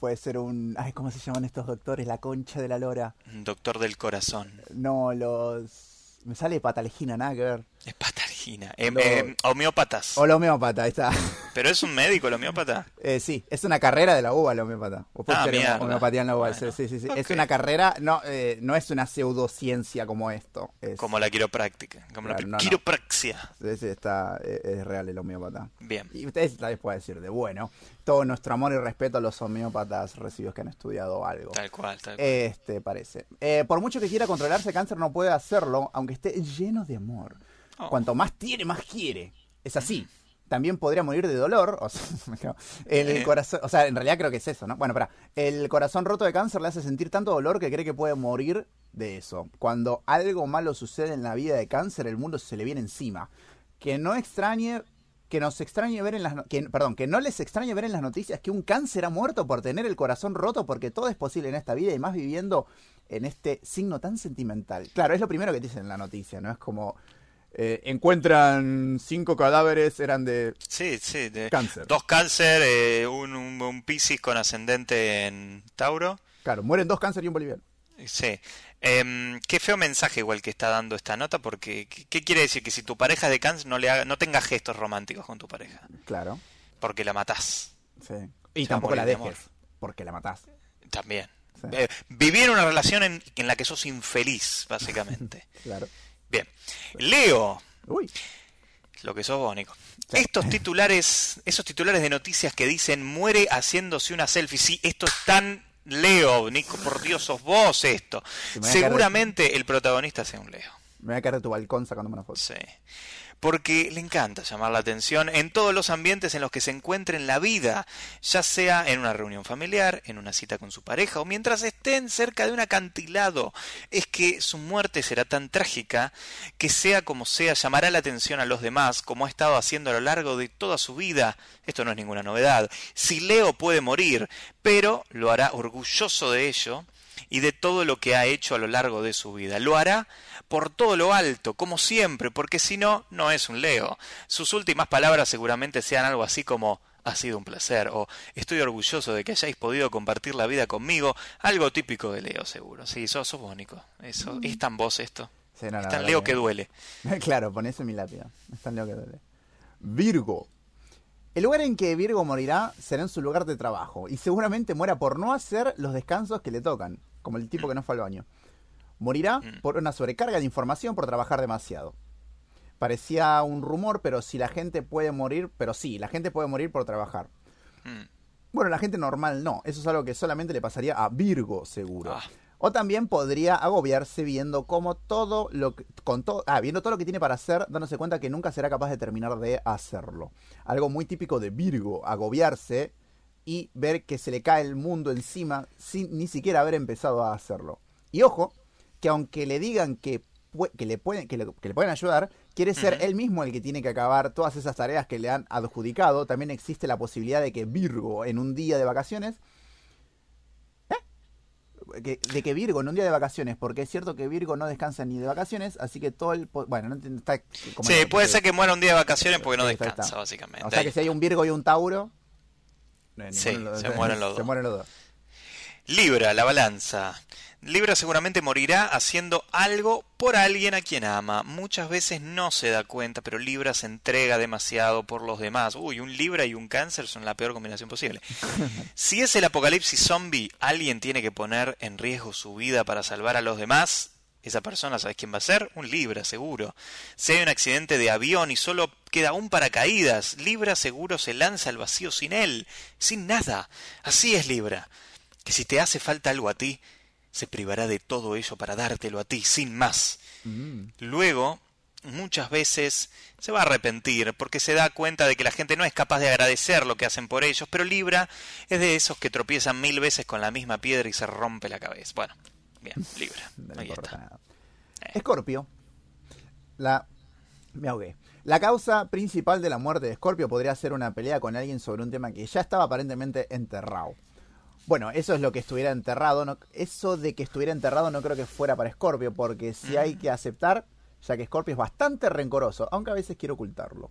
Puede ser un... Ay, ¿cómo se llaman estos doctores? La concha de la lora. Doctor del corazón. No, los... Me sale patalgina, nada que ver. Es patalgina. Em, Lo- em, homeópatas. O la homeópata, ahí está. ¿Pero es un médico el homeópata? Eh, sí, es una carrera de la UBA la homeópata. O Ah, homeopatía en la UBA. Bueno, sí, sí, sí. Es una carrera, no, eh, no es una pseudociencia como esto. Es, Como la quiropráctica. Como Claro, la no, quiropraxia. sí, está, eh, es real el homeópata. Bien. Y ustedes tal vez pueden decir de bueno, todo nuestro amor y respeto a los homeópatas recibidos que han estudiado algo. Tal cual, tal cual. Este parece. Eh, por mucho que quiera controlarse, cáncer no puede hacerlo, aunque esté lleno de amor. Oh. Cuanto más tiene, más quiere. Es así. También podría morir de dolor. O sea, el Eh. corazón, o sea, en realidad creo que es eso, ¿no? Bueno, para. El corazón roto de cáncer le hace sentir tanto dolor que cree que puede morir de eso. Cuando algo malo sucede en la vida de cáncer, el mundo se le viene encima. Que no extrañe que nos extrañe ver en las que, perdón, que no les extrañe ver en las noticias que un cáncer ha muerto por tener el corazón roto porque todo es posible en esta vida y más viviendo en este signo tan sentimental. Claro, es lo primero que te dicen en la noticia, ¿no? Es como eh, encuentran cinco cadáveres, eran de Sí, sí. de- cáncer. Dos cáncer, eh, un, un, un Piscis con ascendente en Tauro. Claro, mueren dos cáncer y un boliviano. Sí. Em, qué feo mensaje igual que está dando esta nota, porque ¿qué, quiere decir? Que si tu pareja es de cáncer, no, le haga, no tenga gestos románticos con tu pareja, Claro, porque la matás. sí. Y Se tampoco la de dejes, porque la matás. También. Sí. Eh, vivir una relación en, en la que sos infeliz, básicamente. Claro. Bien. Leo, Uy, lo que sos vos, Nico. Estos titulares, esos titulares de noticias que dicen muere haciéndose una selfie. Sí, esto es tan Leo, Nico, por Dios, sos vos esto. De- Seguramente el protagonista sea un Leo. me voy a caer de tu balcón sacándome una foto. Sí. Porque le encanta llamar la atención en todos los ambientes en los que se encuentre en la vida, ya sea en una reunión familiar, en una cita con su pareja o mientras estén cerca de un acantilado. Es que su muerte será tan trágica que sea como sea llamará la atención a los demás como ha estado haciendo a lo largo de toda su vida. Esto no es ninguna novedad. Si Leo puede morir, pero lo hará orgulloso de ello y de todo lo que ha hecho a lo largo de su vida. Lo hará por todo lo alto, como siempre, porque si no, no es un Leo. Sus últimas palabras seguramente sean algo así como ha sido un placer o estoy orgulloso de que hayáis podido compartir la vida conmigo, algo típico de Leo seguro. Sí, sos, sos bónico. Eso, es tan vos esto. Sí, no, la es tan Leo que duele. Claro, ponés en mi lápida. Es tan leo que duele. Virgo. El lugar en que Virgo morirá será en su lugar de trabajo y seguramente muera por no hacer los descansos que le tocan, como el tipo que no fue al baño. Morirá Mm. por una sobrecarga de información por trabajar demasiado. Parecía un rumor, pero si la gente puede morir, pero sí, la gente puede morir por trabajar. Mm. Bueno, la gente normal no. Eso es algo que solamente le pasaría a Virgo, seguro. Ah. O también podría agobiarse viendo cómo todo lo que, con todo, ah, viendo todo lo que tiene para hacer, dándose cuenta que nunca será capaz de terminar de hacerlo. Algo muy típico de Virgo, agobiarse y ver que se le cae el mundo encima sin ni siquiera haber empezado a hacerlo. Y ojo, que aunque le digan que, que le pueden que le, que le pueden ayudar, quiere ser él mismo el que tiene que acabar todas esas tareas que le han adjudicado. También existe la posibilidad de que Virgo en un día de vacaciones ¿Eh? que- de que Virgo en un día de vacaciones, porque es cierto que Virgo no descansa ni de vacaciones, así que todo el... Bueno, no entiendo, está como Sí, puede ser que muera un día de vacaciones porque no descansa, básicamente. O sea que si hay un Virgo y un Tauro... Sí, se mueren los Se mueren los dos. Libra, la balanza. Libra seguramente morirá haciendo algo por alguien a quien ama. Muchas veces no se da cuenta, pero Libra se entrega demasiado por los demás. Uy, un Libra y un cáncer son la peor combinación posible. Si es el apocalipsis zombie, alguien tiene que poner en riesgo su vida para salvar a los demás. Esa persona, ¿sabes quién va a ser? Un Libra, seguro. Si hay un accidente de avión y solo queda un paracaídas, Libra seguro se lanza al vacío sin él, sin nada. Así es Libra. Que si te hace falta algo a ti, se privará de todo ello para dártelo a ti, sin más. Mm. Luego, muchas veces se va a arrepentir porque se da cuenta de que la gente no es capaz de agradecer lo que hacen por ellos, pero Libra es de esos que tropiezan mil veces con la misma piedra y se rompe la cabeza. Bueno, bien, Libra. No Ahí está. nada. Escorpio. La. Me ahogué. La causa principal de la muerte de Escorpio podría ser una pelea con alguien sobre un tema que ya estaba aparentemente enterrado. Bueno, eso es lo que estuviera enterrado. No, eso de que estuviera enterrado no creo que fuera para Escorpio, porque si hay que aceptar, ya que Escorpio es bastante rencoroso, aunque a veces quiere ocultarlo.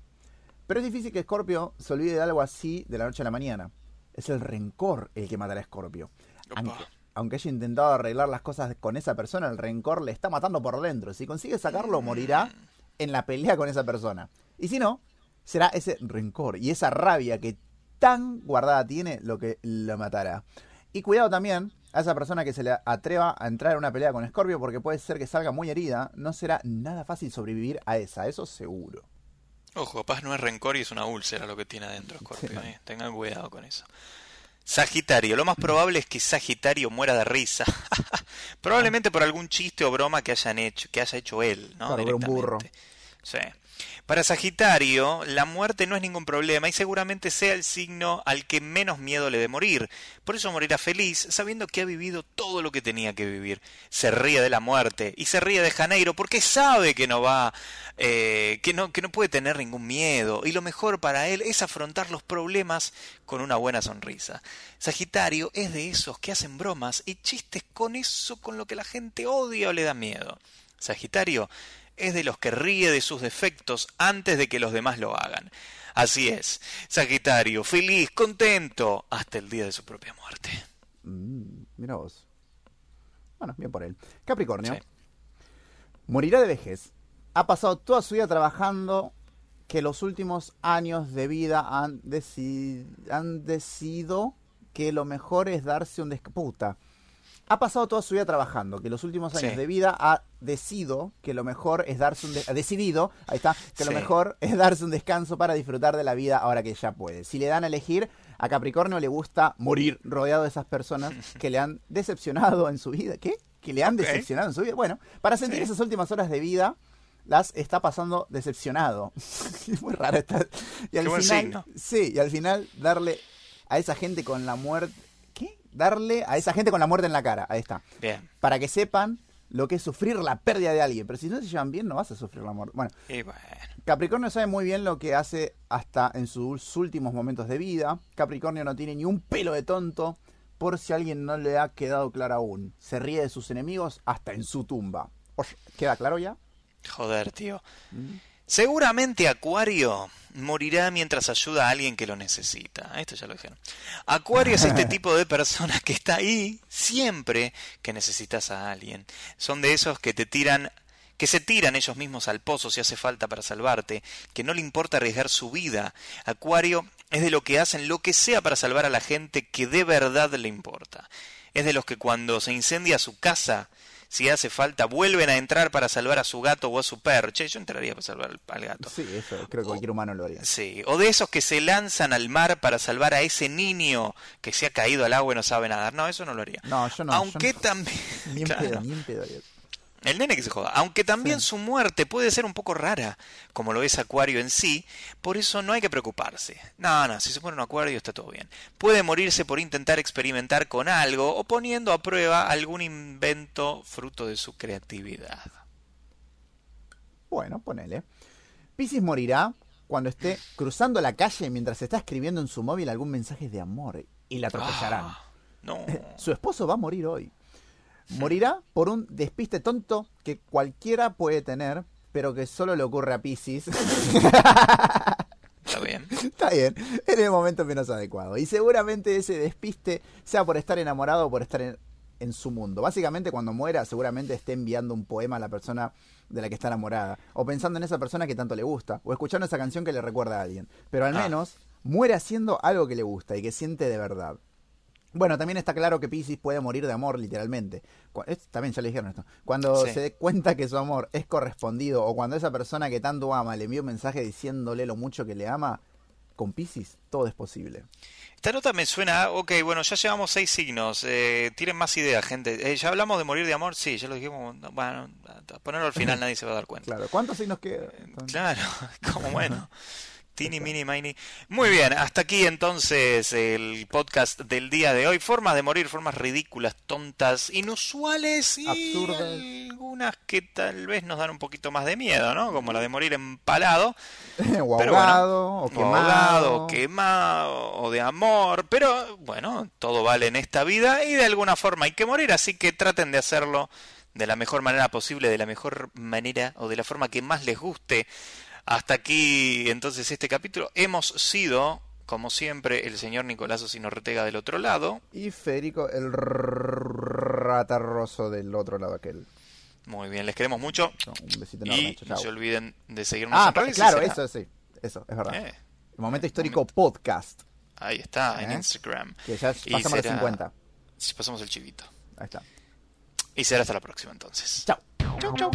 Pero es difícil que Escorpio se olvide de algo así de la noche a la mañana. Es el rencor el que matará a Escorpio. Aunque, aunque haya intentado arreglar las cosas con esa persona, el rencor le está matando por dentro. Si consigue sacarlo, morirá en la pelea con esa persona. Y si no, será ese rencor y esa rabia que tan guardada tiene lo que lo matará. Y cuidado también a esa persona que se le atreva a entrar en una pelea con Scorpio porque puede ser que salga muy herida. No será nada fácil sobrevivir a esa, eso seguro. Ojo, capaz no es rencor y es una úlcera lo que tiene adentro Scorpio. Sí. eh. Tengan cuidado con eso. Sagitario, lo más probable es que Sagitario muera de risa. Probablemente por algún chiste o broma que hayan hecho, que haya hecho él, ¿no? Claro, un burro. Sí. Para Sagitario, la muerte no es ningún problema y seguramente sea el signo al que menos miedo le de morir. Por eso morirá feliz, sabiendo que ha vivido todo lo que tenía que vivir. Se ríe de la muerte y se ríe de Janeiro porque sabe que no va, eh, que no puede tener ningún miedo. Y lo mejor para él es afrontar los problemas con una buena sonrisa. Sagitario es de esos que hacen bromas y chistes con eso con lo que la gente odia o le da miedo. Sagitario es de los que ríe de sus defectos antes de que los demás lo hagan. Así es, Sagitario, feliz, contento, hasta el día de su propia muerte. Mm, mira vos. Bueno, bien por él. Capricornio. Sí. Morirá de vejez. Ha pasado toda su vida trabajando que los últimos años de vida han, deci- han decidido que lo mejor es darse un descanso. Ha pasado toda su vida trabajando, que los últimos años Sí. de vida ha decidido que lo mejor es darse un ha decidido, ahí está, que lo mejor es darse un descanso para disfrutar de la vida ahora que ya puede. Si le dan a elegir, a Capricornio le gusta morir rodeado de esas personas que le han decepcionado en su vida. ¿Qué? Que le han decepcionado en su vida. Bueno, para sentir Sí. esas últimas horas de vida, las está pasando decepcionado. es muy raro estar. Y al Qué final, sí, y al final darle a esa gente con la muerte. Darle a esa gente con la muerte en la cara. Ahí está. Bien, Para que sepan lo que es sufrir la pérdida de alguien. Pero si no se llevan bien, no vas a sufrir la muerte. Bueno, y bueno, Capricornio sabe muy bien lo que hace hasta en sus últimos momentos de vida. Capricornio no tiene ni un pelo de tonto, por si a alguien no le ha quedado claro aún. Se ríe de sus enemigos hasta en su tumba. Oye, ¿Queda claro ya? joder, tío. Seguramente Acuario morirá mientras ayuda a alguien que lo necesita. Esto ya lo dijeron. Acuario es este tipo de persona que está ahí siempre que necesitas a alguien. Son de esos que te tiran que se tiran ellos mismos al pozo si hace falta para salvarte, que no le importa arriesgar su vida. Acuario es de lo que hacen lo que sea para salvar a la gente que de verdad le importa. Es de los que cuando se incendia su casa, si hace falta, vuelven a entrar para salvar a su gato o a su perro. Che, yo entraría para salvar al, gato. Sí, eso creo que cualquier humano lo haría. Sí, o de esos que se lanzan al mar para salvar a ese niño que se ha caído al agua y no sabe nadar. No, eso no lo haría. No, yo no. Aunque también... Ni en pedo, ni en pedo. El nene que se joda. Aunque también su muerte puede ser un poco rara, como lo es Acuario en sí, por eso no hay que preocuparse. No, no, si se pone un Acuario está todo bien. Puede morirse por intentar experimentar con algo o poniendo a prueba algún invento fruto de su creatividad. Bueno, ponele. Piscis morirá cuando esté cruzando la calle mientras está escribiendo en su móvil algún mensaje de amor y la atropellarán. Ah, no. Su esposo va a morir hoy. Morirá por un despiste tonto que cualquiera puede tener, pero que solo le ocurre a Pisces. Está bien. Está bien, en el momento menos adecuado. Y seguramente ese despiste sea por estar enamorado o por estar en, en su mundo. Básicamente cuando muera seguramente esté enviando un poema a la persona de la que está enamorada. O pensando en esa persona que tanto le gusta. O escuchando esa canción que le recuerda a alguien. Pero al Ah. menos muere haciendo algo que le gusta y que siente de verdad. Bueno, también está claro que Pisces puede morir de amor, literalmente. Es- También ya le dijeron esto. Cuando Sí. se dé cuenta que su amor es correspondido o cuando esa persona que tanto ama le envía un mensaje diciéndole lo mucho que le ama, con Pisces todo es posible. Esta nota me suena, ok, bueno, ya llevamos seis signos, eh, tienen más ideas, gente. Eh, ya hablamos de morir de amor, sí, ya lo dijimos, no, bueno, ponerlo al final nadie se va a dar cuenta. Claro. ¿Cuántos signos quedan? Claro, como bueno. Tini, mini, mini. Muy bien, hasta aquí entonces el podcast del día de hoy. Formas de morir, formas ridículas, tontas, inusuales y Absurdas. algunas que tal vez nos dan un poquito más de miedo, ¿no? Como la de morir empalado. o Pero ahogado, o o quemado. ahogado, o quemado, o de amor, pero bueno, todo vale en esta vida y de alguna forma hay que morir, así que traten de hacerlo de la mejor manera posible, de la mejor manera o de la forma que más les guste. Hasta aquí entonces este capítulo. Hemos sido, como siempre, el señor Nicolás Osino Ortega del otro lado. Y Federico, el ratarroso del otro lado aquel. Muy bien, les queremos mucho. No, un besito enorme. Y no se olviden de seguirnos Ah, en redes. claro, eso sí. Eso, es verdad. Eh, El momento histórico podcast. ahí está, en Eh. Instagram. Que ya pasamos los será- 50. Si pasamos el chivito. Ahí está. Y será hasta la próxima entonces. Chao. Chau, chau.